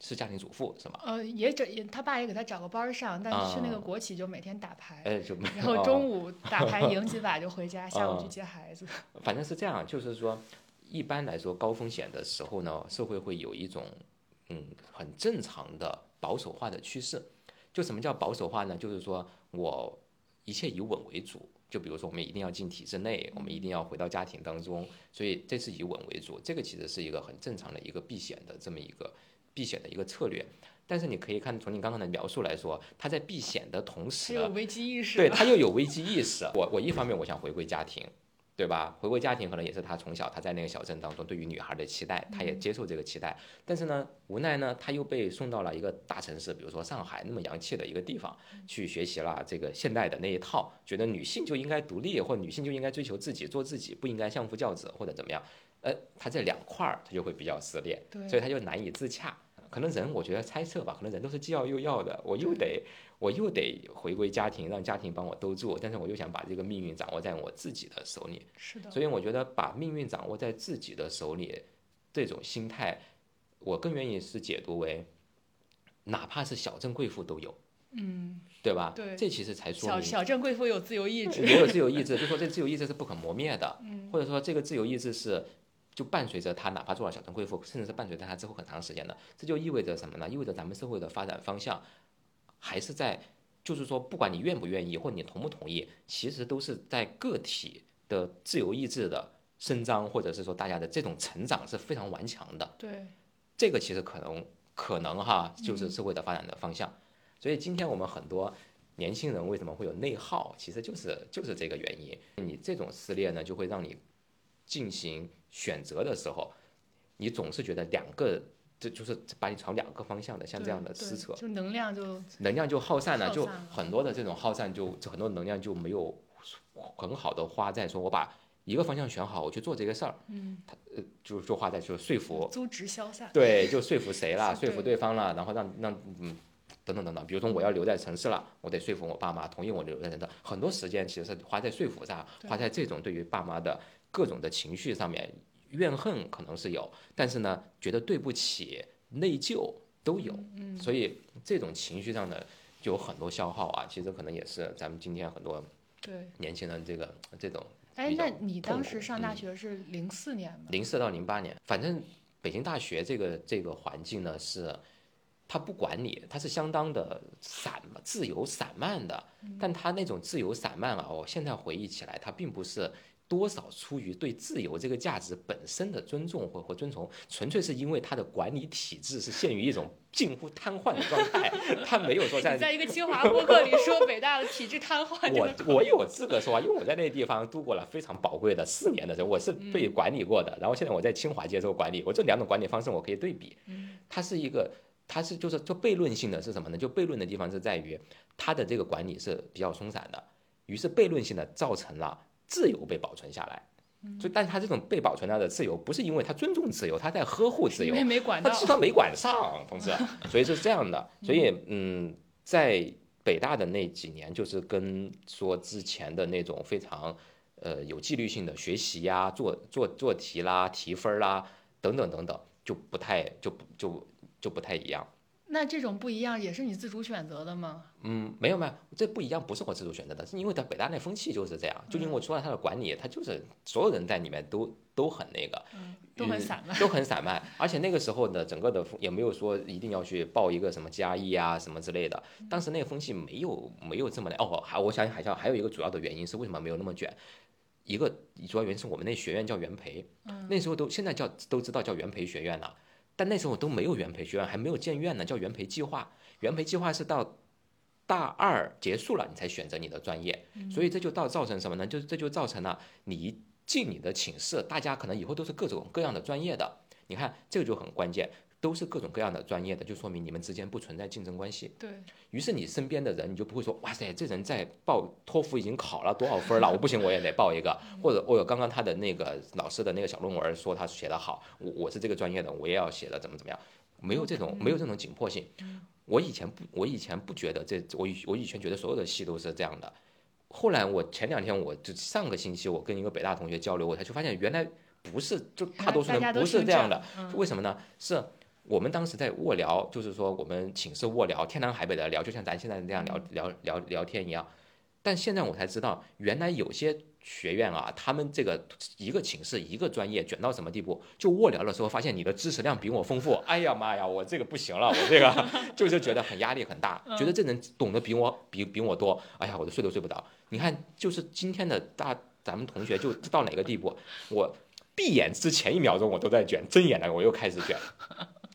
是家庭主妇是吗？呃，也找也他爸也给他找个班上，但是去那个国企就每天打牌，哎，就然后中午打牌赢几把 就回家，下午去接孩子。反正是这样，就是说，一般来说高风险的时候呢，社会会有一种嗯很正常的保守化的趋势。就什么叫保守化呢？就是说我一切以稳为主。就比如说，我们一定要进体制内，我们一定要回到家庭当中，所以这是以稳为主。这个其实是一个很正常的一个避险的这么一个避险的一个策略。但是你可以看从你刚刚的描述来说，他在避险的同时，有危机意识，对他又有危机意识。我我一方面我想回归家庭。对吧？回归家庭可能也是他从小他在那个小镇当中对于女孩的期待，他也接受这个期待。但是呢，无奈呢，他又被送到了一个大城市，比如说上海那么洋气的一个地方去学习了这个现代的那一套，觉得女性就应该独立，或女性就应该追求自己，做自己，不应该相夫教子或者怎么样。呃，他这两块儿他就会比较撕裂，所以他就难以自洽。可能人，我觉得猜测吧，可能人都是既要又要的，我又得。我又得回归家庭，让家庭帮我兜住，但是我又想把这个命运掌握在我自己的手里。是的。所以我觉得把命运掌握在自己的手里，这种心态，我更愿意是解读为，哪怕是小镇贵妇都有。嗯。对吧？对。这其实才说明小小镇贵妇有自由意志。也有自由意志，就说这自由意志是不可磨灭的。嗯。或者说这个自由意志是，就伴随着他，哪怕做了小镇贵妇，甚至是伴随着他之后很长时间的。这就意味着什么呢？意味着咱们社会的发展方向。还是在，就是说，不管你愿不愿意，或你同不同意，其实都是在个体的自由意志的伸张，或者是说大家的这种成长是非常顽强的。对，这个其实可能可能哈，就是社会的发展的方向。所以今天我们很多年轻人为什么会有内耗，其实就是就是这个原因。你这种撕裂呢，就会让你进行选择的时候，你总是觉得两个，这就是把你朝两个方向的像这样的撕扯，就能量就能量就耗散了，就很多的这种耗散就，就很多能量就没有很好的花在说我把一个方向选好，我去做这个事儿，嗯，他呃，就就花在就是说服，租值消散。对，就说服谁了，说服对对方了，然后让让嗯。等等等等，比如说我要留在城市了，我得说服我爸妈同意我留在城市。很多时间其实是花在说服上，花在这种对于爸妈的各种的情绪上面，怨恨可能是有，但是呢，觉得对不起、内疚都有。嗯，所以这种情绪上的就有很多消耗啊，其实可能也是咱们今天很多对。年轻人这个这种哎，那你当时上大嗯学是零四年吗？零四到零八年，反正北京大学这个这个环境呢是，他不管你，他是相当的散自由散漫的，但他那种自由散漫啊，我现在回忆起来，他并不是。多少出于对自由这个价值本身的尊重或或遵从，纯粹是因为它的管理体制是陷于一种近乎瘫痪的状态，它没有说在你在一个清华播客里说北大的体制瘫痪，我我有资格说话，因为我在那个地方度过了非常宝贵的四年的时候，我是被管理过的。然后现在我在清华接受管理，我这两种管理方式我可以对比。它是一个，它是就是就悖论性的是什么呢？就悖论的地方是在于它的这个管理是比较松散的，于是悖论性的造成了自由被保存下来。所以，但是他这种被保存下的自由，不是因为他尊重自由，他在呵护自由，他至少没管上，同志，所以是这样的。所以，嗯，在北大的那几年，就是跟说之前的那种非常呃有纪律性的学习呀、做做做题啦、提分儿啦等等等等，就不太就不就就不太一样。那这种不一样也是你自主选择的吗？嗯，没有没有，这不一样，不是我自主选择的，是因为在北大那风气就是这样，就因为我除了他的管理，他就是所有人在里面都都很那个，都很散漫。都很散漫，而且那个时候的整个的风也没有说一定要去报一个什么加一啊什么之类的，当时那个风气没有没有这么的哦，还我想好像还有一个主要的原因是为什么没有那么卷，一个主要原因是我们那学院叫元培，那时候都现在叫都知道叫元培学院了，但那时候都没有元培学院，还没有建院呢，叫元培计划，元培计划是到。大二结束了，你才选择你的专业，所以这就到造成什么呢？就是这就造成了你一进你的寝室，大家可能以后都是各种各样的专业的。你看这个就很关键，都是各种各样的专业的，就说明你们之间不存在竞争关系。对，于是你身边的人，你就不会说，哇塞，这人在报托福已经考了多少分了，我不行我也得报一个，或者我有刚刚他的那个老师的那个小论文说他写得好，我我是这个专业的，我也要写的怎么怎么样，没有这种没有这种紧迫性。我以前不，我以前不觉得这，我以我以前觉得所有的系都是这样的。后来我前两天，我就上个星期，我跟一个北大同学交流，我才就发现原来不是，就大多数人不是这样的。嗯为什么呢？是我们当时在卧聊，就是说我们寝室卧聊，天南海北的聊，就像咱现在这样聊聊聊聊天一样。但现在我才知道，原来有些学院啊，他们这个一个寝室一个专业卷到什么地步，就卧聊的时候发现你的知识量比我丰富，哎呀妈呀，我这个不行了，我这个就是觉得很压力很大，觉得这人懂得比我比比我多，哎呀，我都睡都睡不着。你看，就是今天的大咱们同学就到哪个地步，我闭眼之前一秒钟我都在卷，睁眼了我又开始卷，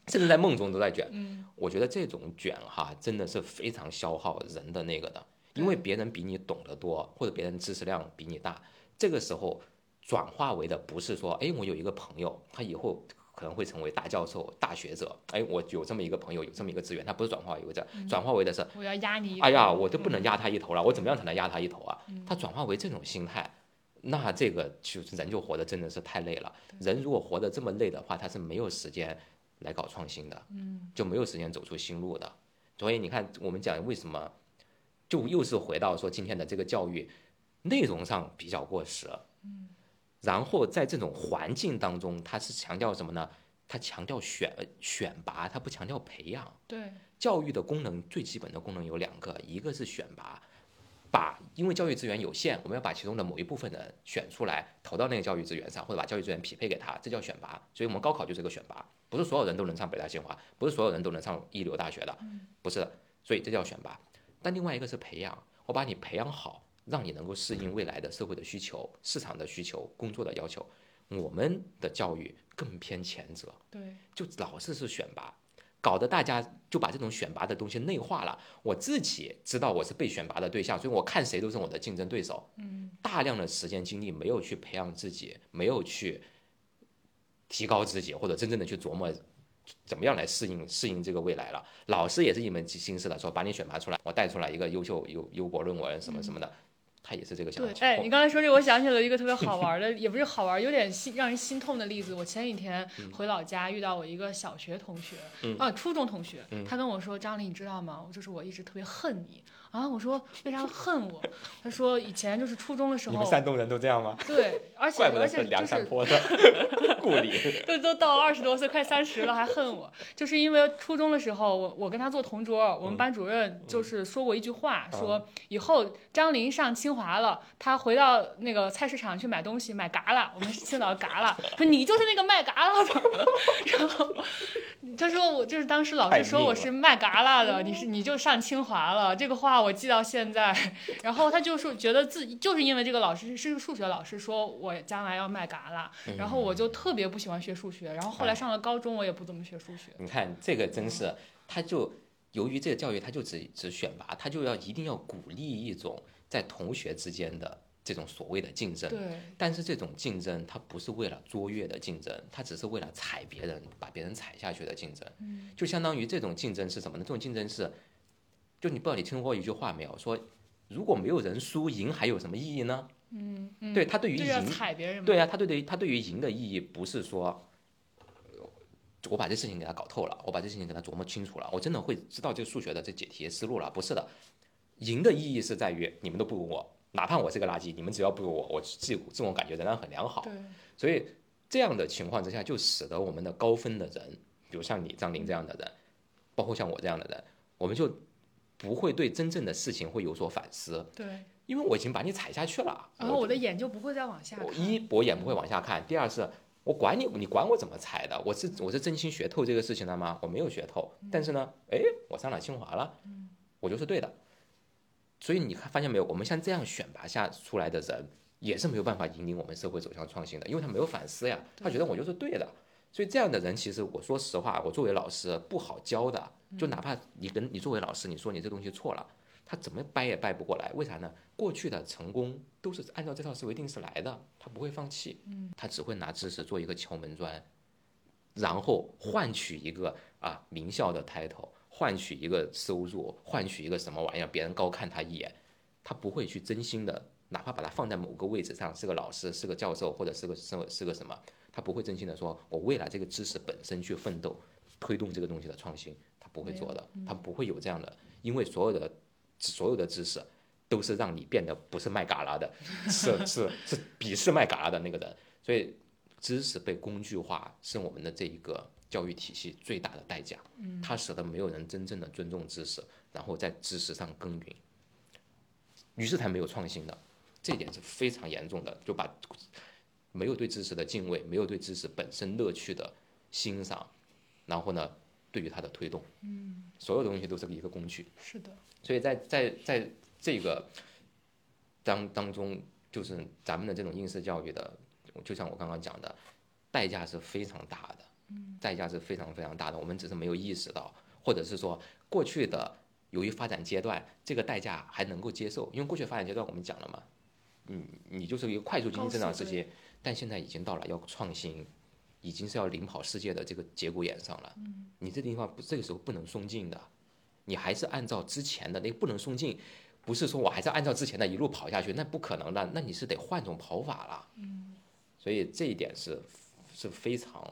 甚至在梦中都在卷。我觉得这种卷哈，真的是非常消耗人的那个的。因为别人比你懂得多，或者别人知识量比你大，这个时候转化为的不是说，哎，我有一个朋友，他以后可能会成为大教授、大学者，哎，我有这么一个朋友，有这么一个资源，他不是转化为这，转化为的是，我要压你。哎呀，我都不能压他一头了，我怎么样才能压他一头啊？他转化为这种心态，那这个就是人就活得真的是太累了。人如果活得这么累的话，他是没有时间来搞创新的，就没有时间走出新路的。所以你看，我们讲为什么？就又是回到说今天的这个教育内容上比较过时，嗯，然后在这种环境当中，它是强调什么呢？它强调选选拔，它不强调培养。对，教育的功能最基本的功能有两个，一个是选拔，把因为教育资源有限，我们要把其中的某一部分人选出来投到那个教育资源上，或者把教育资源匹配给他，这叫选拔。所以我们高考就是个选拔，不是所有人都能上北大清华，不是所有人都能上一流大学的，不是的，所以这叫选拔。但另外一个是培养，我把你培养好，让你能够适应未来的社会的需求、市场的需求、工作的要求。我们的教育更偏前者，对，就老是是选拔，搞得大家就把这种选拔的东西内化了。我自己知道我是被选拔的对象，所以我看谁都是我的竞争对手。嗯，大量的时间精力没有去培养自己，没有去提高自己，或者真正的去琢磨怎么样来适应适应这个未来了。老师也是一门心思的，说把你选拔出来，我带出来一个优秀优优博论文什么什么的。他也是这个想法。对，哎，你刚才说这，我想起了一个特别好玩的，也不是好玩，有点心让人心痛的例子。我前几天回老家，遇到我一个小学同学，啊，初中同学，他跟我说：“张琳，你知道吗？就是我一直特别恨你。”啊，我说为啥恨我？他说以前就是初中的时候，你们山东人都这样吗？对，而且而且梁山 泊的故里，都都到二十多岁，快三十了还恨我，就是因为初中的时候，我我跟他做同桌，我们班主任就是说过一句话，说以后张琳上清华了，他回到那个菜市场去买东西，买嘎啦，我们青岛嘎啦，说你就是那个卖嘎啦的，然后他说我就是当时老师说我是卖嘎啦的，你是你就上清华了，这个话。我记到现在，然后他就是觉得自己就是因为这个老师是个数学老师，说我将来要卖嘎啦，然后我就特别不喜欢学数学，然后后来上了高中，我也不怎么学数学。你看这个真是，他就由于这个教育，他就只只选拔，他就要一定要鼓励一种在同学之间的这种所谓的竞争。对。但是这种竞争，它不是为了卓越的竞争，它只是为了踩别人，把别人踩下去的竞争。嗯。就相当于这种竞争是什么呢？这种竞争是。就你不知道你听过一句话没有？说如果没有人输，赢还有什么意义呢？嗯，对他对于赢，对啊，他对于他对于赢的意义不是说，我把这事情给他搞透了，我把这事情给他琢磨清楚了，我真的会知道这个数学的这解题思路了。不是的，赢的意义是在于你们都不如我，哪怕我是个垃圾，你们只要不如我，我自自我感觉仍然很良好。对，所以这样的情况之下，就使得我们的高分的人，比如像你张琳这样的人，包括像我这样的人，我们就。不会对真正的事情会有所反思，对，因为我已经把你踩下去了，然后我的眼就不会再往下。一，我眼不会往下看；第二是，我管你，你管我怎么踩的？我是我是真心学透这个事情了吗？我没有学透，但是呢，哎，我上了清华了，我就是对的。所以你看，发现没有？我们像这样选拔下出来的人，也是没有办法引领我们社会走向创新的，因为他没有反思呀，他觉得我就是对的。所以这样的人，其实我说实话，我作为老师不好教的。就哪怕你跟你作为老师，你说你这东西错了，他怎么掰也掰不过来。为啥呢？过去的成功都是按照这套思维定式来的，他不会放弃，他只会拿知识做一个敲门砖，然后换取一个啊名校的 title，换取一个收入，换取一个什么玩意儿，别人高看他一眼，他不会去真心的，哪怕把他放在某个位置上，是个老师，是个教授，或者是个是个是个什么，他不会真心的说，我为了这个知识本身去奋斗，推动这个东西的创新。他不会做的，他不会有这样的，因为所有的所有的知识都是让你变得不是卖嘎啦的，是是是鄙视卖嘎啦的那个人，所以知识被工具化是我们的这一个教育体系最大的代价，嗯它使得没有人真正的尊重知识，然后在知识上耕耘，于是才没有创新的，这一点是非常严重的，就把没有对知识的敬畏，没有对知识本身乐趣的欣赏，然后呢？对于它的推动，嗯，所有的东西都是一个工具，是的。所以在在在这个当当中，就是咱们的这种应试教育的，就像我刚刚讲的，代价是非常大的，嗯，代价是非常非常大的。我们只是没有意识到，或者是说过去的由于发展阶段，这个代价还能够接受，因为过去发展阶段我们讲了嘛，嗯，你就是一个快速经济增长时期，但现在已经到了要创新。已经是要领跑世界的这个节骨眼上了，你这地方不这个时候不能松劲的，你还是按照之前的那个不能送进，不是说我还是按照之前的一路跑下去，那不可能的，那你是得换种跑法了。嗯，所以这一点是是非常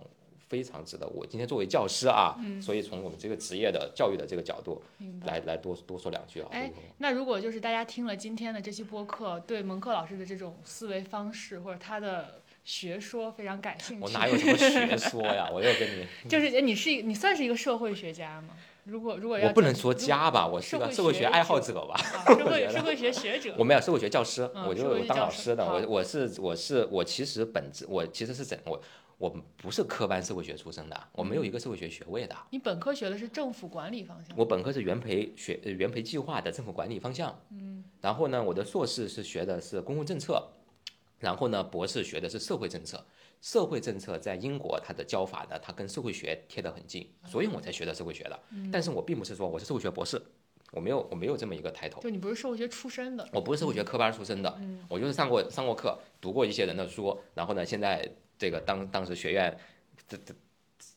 非常值得我今天作为教师啊，所以从我们这个职业的教育的这个角度来来多多说两句啊。哎，那如果就是大家听了今天的这期播客，对蒙克老师的这种思维方式或者他的。学说非常感兴趣。我哪有什么学说呀？我又跟你 就是你是你算是一个社会学家吗？如果如果要我不能说家吧，我是个社会学爱好者吧。社会社会学学者。我没有社会学教师，我就当老师的。我我是我是我其实本质我其实是怎我我不是科班社会学出身的，我没有一个社会学学位的。你本科学的是政府管理方向。我本科是原培学原培计划的政府管理方向。嗯。然后呢，我的硕士是学的是公共政策。然后呢，博士学的是社会政策。社会政策在英国，它的教法呢，它跟社会学贴得很近，所以我才学的社会学的。但是我并不是说我是社会学博士，我没有我没有这么一个抬头。就你不是社会学出身的，我不是社会学科班出身的，我就是上过上过课，读过一些人的书，然后呢，现在这个当当时学院这这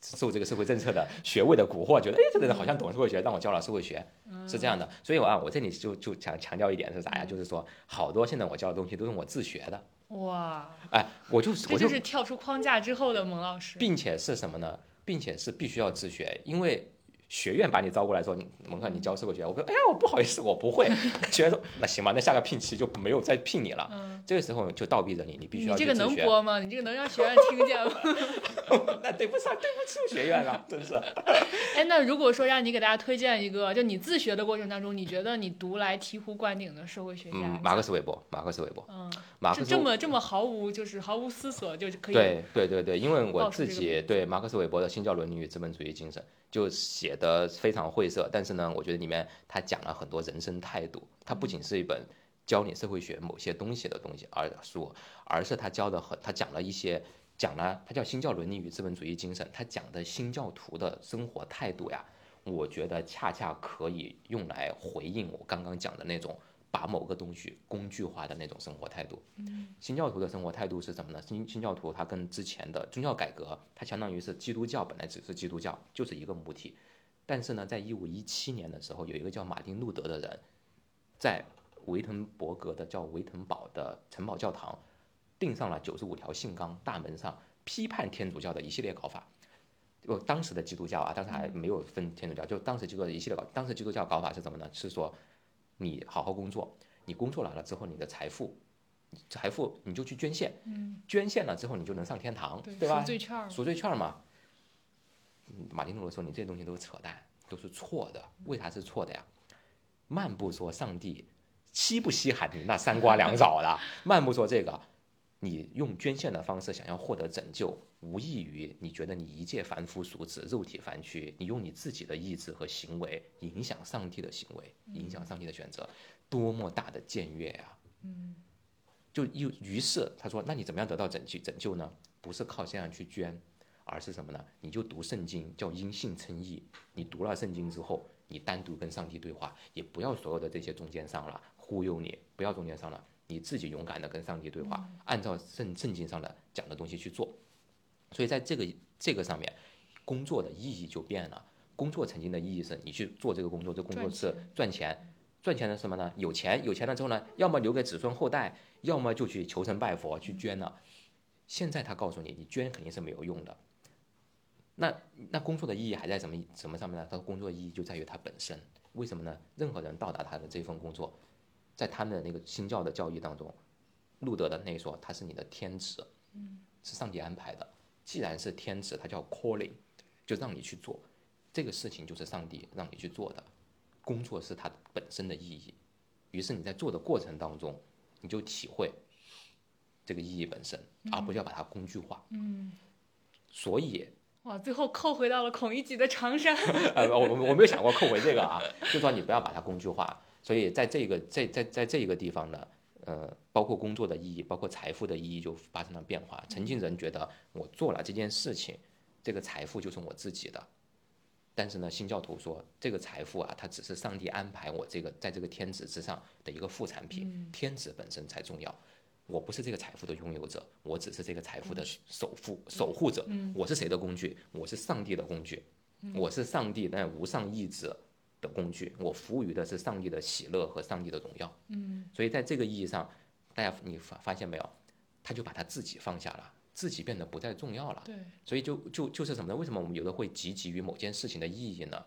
受这个社会政策的学位的蛊惑，觉得哎，这个人好像懂社会学，让我教了社会学，是这样的。所以我啊，我这里就就强强调一点是啥呀？就是说，好多现在我教的东西都是我自学的。哇，哎，我就这就是跳出框架之后的蒙老师，并且是什么呢？并且是必须要自学，因为。学院把你招过来说，你蒙克，你教社会学。我说，哎呀，我不好意思，我不会。学院说，那行吧，那下个聘期就没有再聘你了。这个时候就倒逼着你，你必须要去自学。你这个能播吗？你这个能让学院听见吗？那对不上，对不起学院了，真是。哎，那如果说让你给大家推荐一个，就你自学的过程当中，你觉得你读来醍醐灌顶的社会学家？嗯，马克思韦伯，马克思韦伯。嗯，马克思这么这么毫无就是毫无思索就可以。对对对对，因为我自己对马克思韦伯的《新教伦理与资本主义精神》。就写的非常晦涩，但是呢，我觉得里面他讲了很多人生态度。它不仅是一本教你社会学某些东西的东西而书，而是他教的很，他讲了一些讲了，他叫新教伦理与资本主义精神，他讲的新教徒的生活态度呀，我觉得恰恰可以用来回应我刚刚讲的那种。把某个东西工具化的那种生活态度，新教徒的生活态度是什么呢？新新教徒他跟之前的宗教改革，它相当于是基督教本来只是基督教，就是一个母体，但是呢，在一五一七年的时候，有一个叫马丁路德的人，在维滕伯格的叫维滕堡的城堡教堂，钉上了九十五条信纲，大门上批判天主教的一系列搞法。就当时的基督教啊，当时还没有分天主教，就当时基督教一系列搞，当时基督教搞法是什么呢？是说。你好好工作，你工作来了之后，你的财富，财富你就去捐献，捐献了之后你就能上天堂，对吧？赎罪券，赎罪券嘛。马丁路德说：“你这些东西都是扯淡，都是错的。为啥是错的呀？漫步说上帝稀不稀罕你那三瓜两枣的，漫步说这个。”你用捐献的方式想要获得拯救，无异于你觉得你一介凡夫俗子、肉体凡躯，你用你自己的意志和行为影响上帝的行为，影响上帝的选择，多么大的僭越呀！嗯，就又于是他说，那你怎么样得到拯救？拯救呢？不是靠这样去捐，而是什么呢？你就读圣经，叫因信称义。你读了圣经之后，你单独跟上帝对话，也不要所有的这些中间商了忽悠你，不要中间商了。你自己勇敢的跟上帝对话，按照圣圣经上的讲的东西去做，所以在这个这个上面，工作的意义就变了。工作曾经的意义是你去做这个工作，这工作是赚钱，赚钱的什么呢？有钱，有钱了之后呢，要么留给子孙后代，要么就去求神拜佛去捐了。现在他告诉你，你捐肯定是没有用的。那那工作的意义还在什么什么上面呢？他工作意义就在于它本身。为什么呢？任何人到达他的这份工作。在他们的那个新教的教义当中，路德的那说他是你的天职，是上帝安排的。既然是天职，他叫 calling，就让你去做这个事情，就是上帝让你去做的工作，是它本身的意义。于是你在做的过程当中，你就体会这个意义本身，而不要把它工具化。嗯，所以哇，最后扣回到了孔乙己的长衫。呃，我我没有想过扣回这个啊，就说你不要把它工具化。所以在这个在在在这一个地方呢，呃，包括工作的意义，包括财富的意义就发生了变化。曾经人觉得我做了这件事情，这个财富就是我自己的，但是呢，新教徒说这个财富啊，它只是上帝安排我这个在这个天职之上的一个副产品，天职本身才重要。我不是这个财富的拥有者，我只是这个财富的守护守护者。我是谁的工具？我是上帝的工具，我是上帝那无上意志。的工具，我服务于的是上帝的喜乐和上帝的荣耀。嗯，所以在这个意义上，大家你发发现没有，他就把他自己放下了，自己变得不再重要了。对，所以就就就是什么呢？为什么我们有的会汲汲于某件事情的意义呢？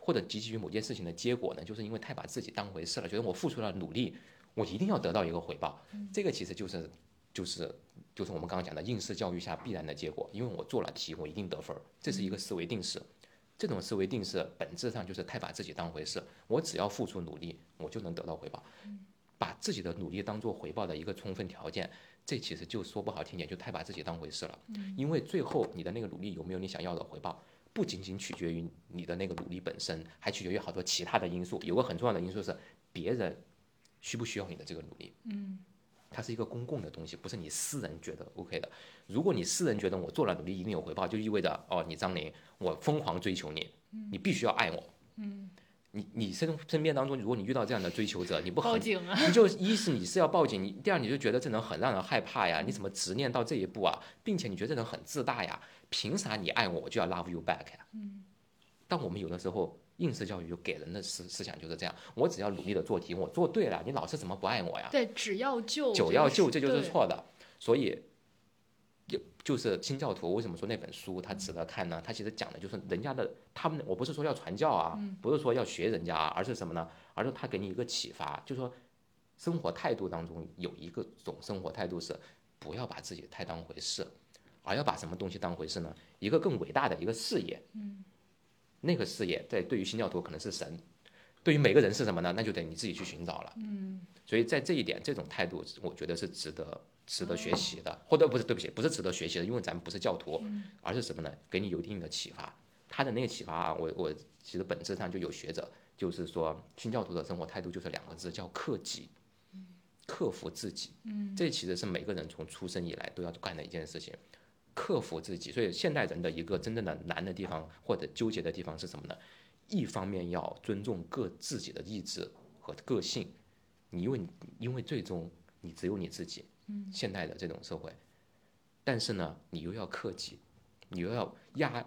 或者汲汲于某件事情的结果呢？就是因为太把自己当回事了，觉得我付出了努力，我一定要得到一个回报。这个其实就是就是就是我们刚刚讲的应试教育下必然的结果，因为我做了题，我一定得分儿，这是一个思维定式。这种思维定式本质上就是太把自己当回事，我只要付出努力，我就能得到回报，把自己的努力当做回报的一个充分条件，这其实就说不好听点，就太把自己当回事了。因为最后你的那个努力有没有你想要的回报，不仅仅取决于你的那个努力本身，还取决于好多其他的因素。有个很重要的因素是别人需不需要你的这个努力。嗯，它是一个公共的东西，不是你私人觉得 OK 的。如果你私人觉得我做了努力一定有回报，就意味着哦，你张琳，我疯狂追求你，你必须要爱我。嗯，你你身身边当中，如果你遇到这样的追求者，你不很报警啊！你就一是你是要报警，你第二你就觉得这人很让人害怕呀，你怎么执念到这一步啊？并且你觉得这人很自大呀？凭啥你爱我，我就要 love you back 呀？嗯，但我们有的时候应试教育就给人的思思想就是这样，我只要努力的做题，我做对了，你老师怎么不爱我呀？对，只要救，酒要就，这就是错的。所以，就就是新教徒为什么说那本书它值得看呢？它其实讲的就是人家的他们，我不是说要传教啊，不是说要学人家啊，而是什么呢？而是他给你一个启发，就是说生活态度当中有一个种生活态度是不要把自己太当回事，而要把什么东西当回事呢？一个更伟大的一个事业，嗯，那个事业在对于新教徒可能是神，对于每个人是什么呢？那就得你自己去寻找了。所以在这一点，这种态度，我觉得是值得值得学习的，或者不是对不起，不是值得学习的，因为咱们不是教徒，而是什么呢？给你有一定的启发。他的那个启发啊，我我其实本质上就有学者就是说，新教徒的生活态度就是两个字，叫克己，克服自己。嗯，这其实是每个人从出生以来都要干的一件事情，克服自己。所以现代人的一个真正的难的地方或者纠结的地方是什么呢？一方面要尊重各自己的意志和个性，你因为因为最终你只有你自己，嗯，现代的这种社会，但是呢，你又要克己，你又要压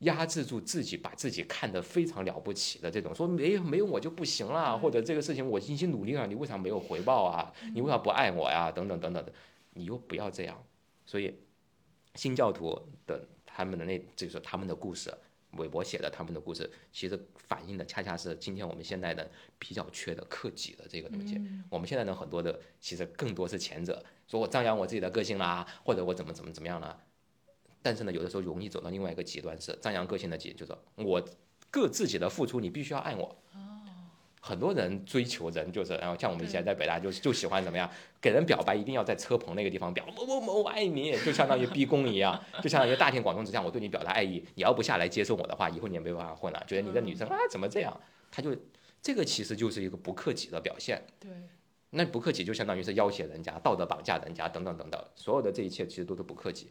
压制住自己，把自己看得非常了不起的这种，说没有没有我就不行了，或者这个事情我精心努力了，你为啥没有回报啊？你为啥不爱我呀？等等等等的，你又不要这样。所以新教徒的他们的那就是他们的故事，韦伯写的他们的故事，其实反映的恰恰是今天我们现代人比较缺的克己的这个东西。我们现在人很多的其实更多是前者，说我张扬我自己的个性啦，或者我怎么怎么怎么样啦。但是呢，有的时候容易走到另外一个极端，是张扬个性的极，就是我各自己的付出，你必须要爱我。很多人追求人就是，然后像我们以前在北大就就喜欢怎么样，给人表白一定要在车棚那个地方表某某某我爱你，就相当于逼宫一样，就相当于大庭广众之下我对你表达爱意，你要不下来接受我的话，以后你也没办法混了，觉得你这女生啊怎么这样，他就这个其实就是一个不客气的表现。对，那不客气就相当于是要挟人家、道德绑架人家等等等等，所有的这一切其实都是不客气。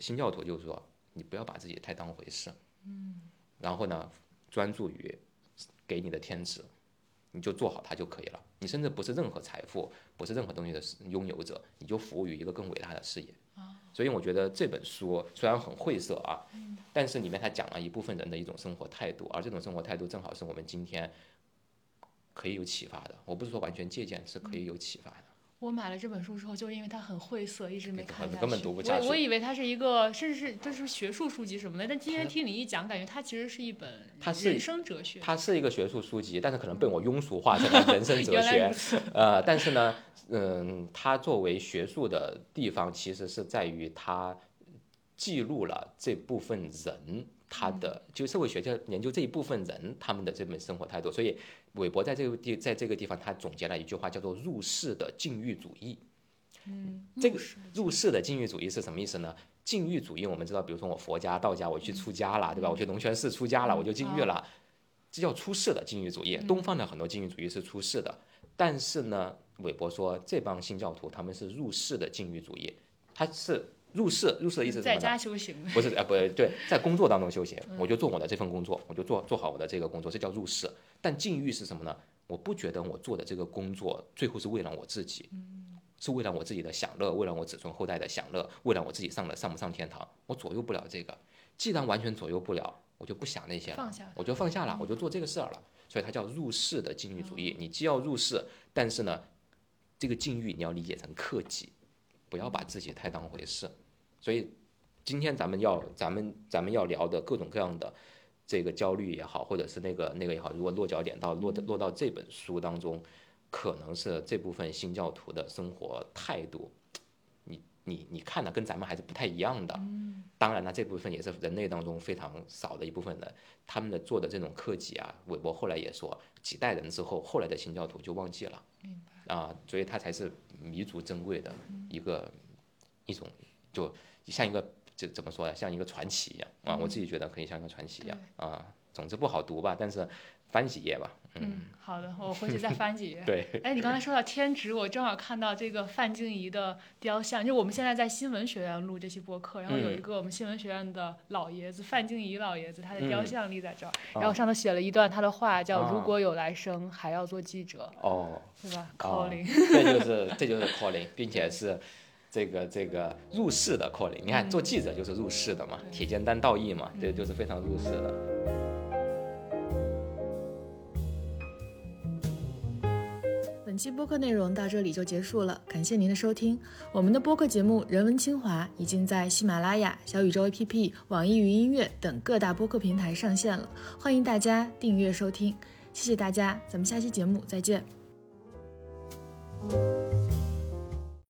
新教徒就是说，你不要把自己太当回事，嗯，然后呢，专注于给你的天职，你就做好它就可以了。你甚至不是任何财富，不是任何东西的拥有者，你就服务于一个更伟大的事业。所以我觉得这本书虽然很晦涩啊，但是里面它讲了一部分人的一种生活态度，而这种生活态度正好是我们今天可以有启发的。我不是说完全借鉴，是可以有启发的。我买了这本书之后，就因为它很晦涩，一直没看下去。根本读不下去我我以为它是一个，甚至是这是学术书籍什么的，但今天听你一讲，感觉它其实是一本人生哲学。它是一个学术书籍，但是可能被我庸俗化成了人生哲 学。呃，但是呢，嗯，它作为学术的地方，其实是在于它记录了这部分人他的，就社会学家研究这一部分人他们的这本生活态度。所以，韦伯在这个地，在这个地方，他总结了一句话，叫做“入世的禁欲主义”。嗯，这个入世的禁欲主义是什么意思呢？禁欲主义我们知道，比如说我佛家、道家，我去出家了，对吧？我去龙泉寺出家了，我就禁欲了，这叫出世的禁欲主义。东方的很多禁欲主义是出世的，但是呢，韦伯说这帮新教徒他们是入世的禁欲主义，他是入世，入世的意思是什么呢？在家修行的。不是啊，不对，在工作当中修行，我就做我的这份工作，我就做做好我的这个工作，这叫入世。但禁欲是什么呢？我不觉得我做的这个工作最后是为了我自己，是为了我自己的享乐，为了我子孙后代的享乐，为了我自己上了上不上天堂，我左右不了这个。既然完全左右不了，我就不想那些了，我就放下了，我就做这个事儿了。所以它叫入世的禁欲主义。你既要入世，但是呢，这个禁欲你要理解成克己，不要把自己太当回事。所以今天咱们要咱们咱们要聊的各种各样的这个焦虑也好，或者是那个那个也好，如果落脚点到落落到这本书当中，可能是这部分新教徒的生活态度，你你你看的跟咱们还是不太一样的。当然了，这部分也是人类当中非常少的一部分人，他们的做的这种克己啊，韦伯后来也说，几代人之后，后来的新教徒就忘记了。啊，所以它才是弥足珍贵的一个一种，就像一个这怎么说呀，像一个传奇一样啊，我自己觉得可以像一个传奇一样啊。总之不好读吧，但是翻几页吧，嗯，好的，我回去再翻几页。对，哎，你刚才说到天职，我正好看到这个范静怡的雕像，就我们现在在新闻学院录这期播客，然后有一个我们新闻学院的老爷子范静怡老爷子，他的雕像立在这儿，然后上头写了一段他的话，叫“如果有来生，还要做记者”，哦，是吧？哦？calling，这就是这就是 calling，并且是这个这个入世的 calling。你看做记者就是入世的嘛，铁肩担道义嘛，这就是非常入世的。本期播客内容到这里就结束了，感谢您的收听。我们的播客节目《人文清华》已经在喜马拉雅、小宇宙 APP、网易云音乐等各大播客平台上线了，欢迎大家订阅收听。谢谢大家，咱们下期节目再见。「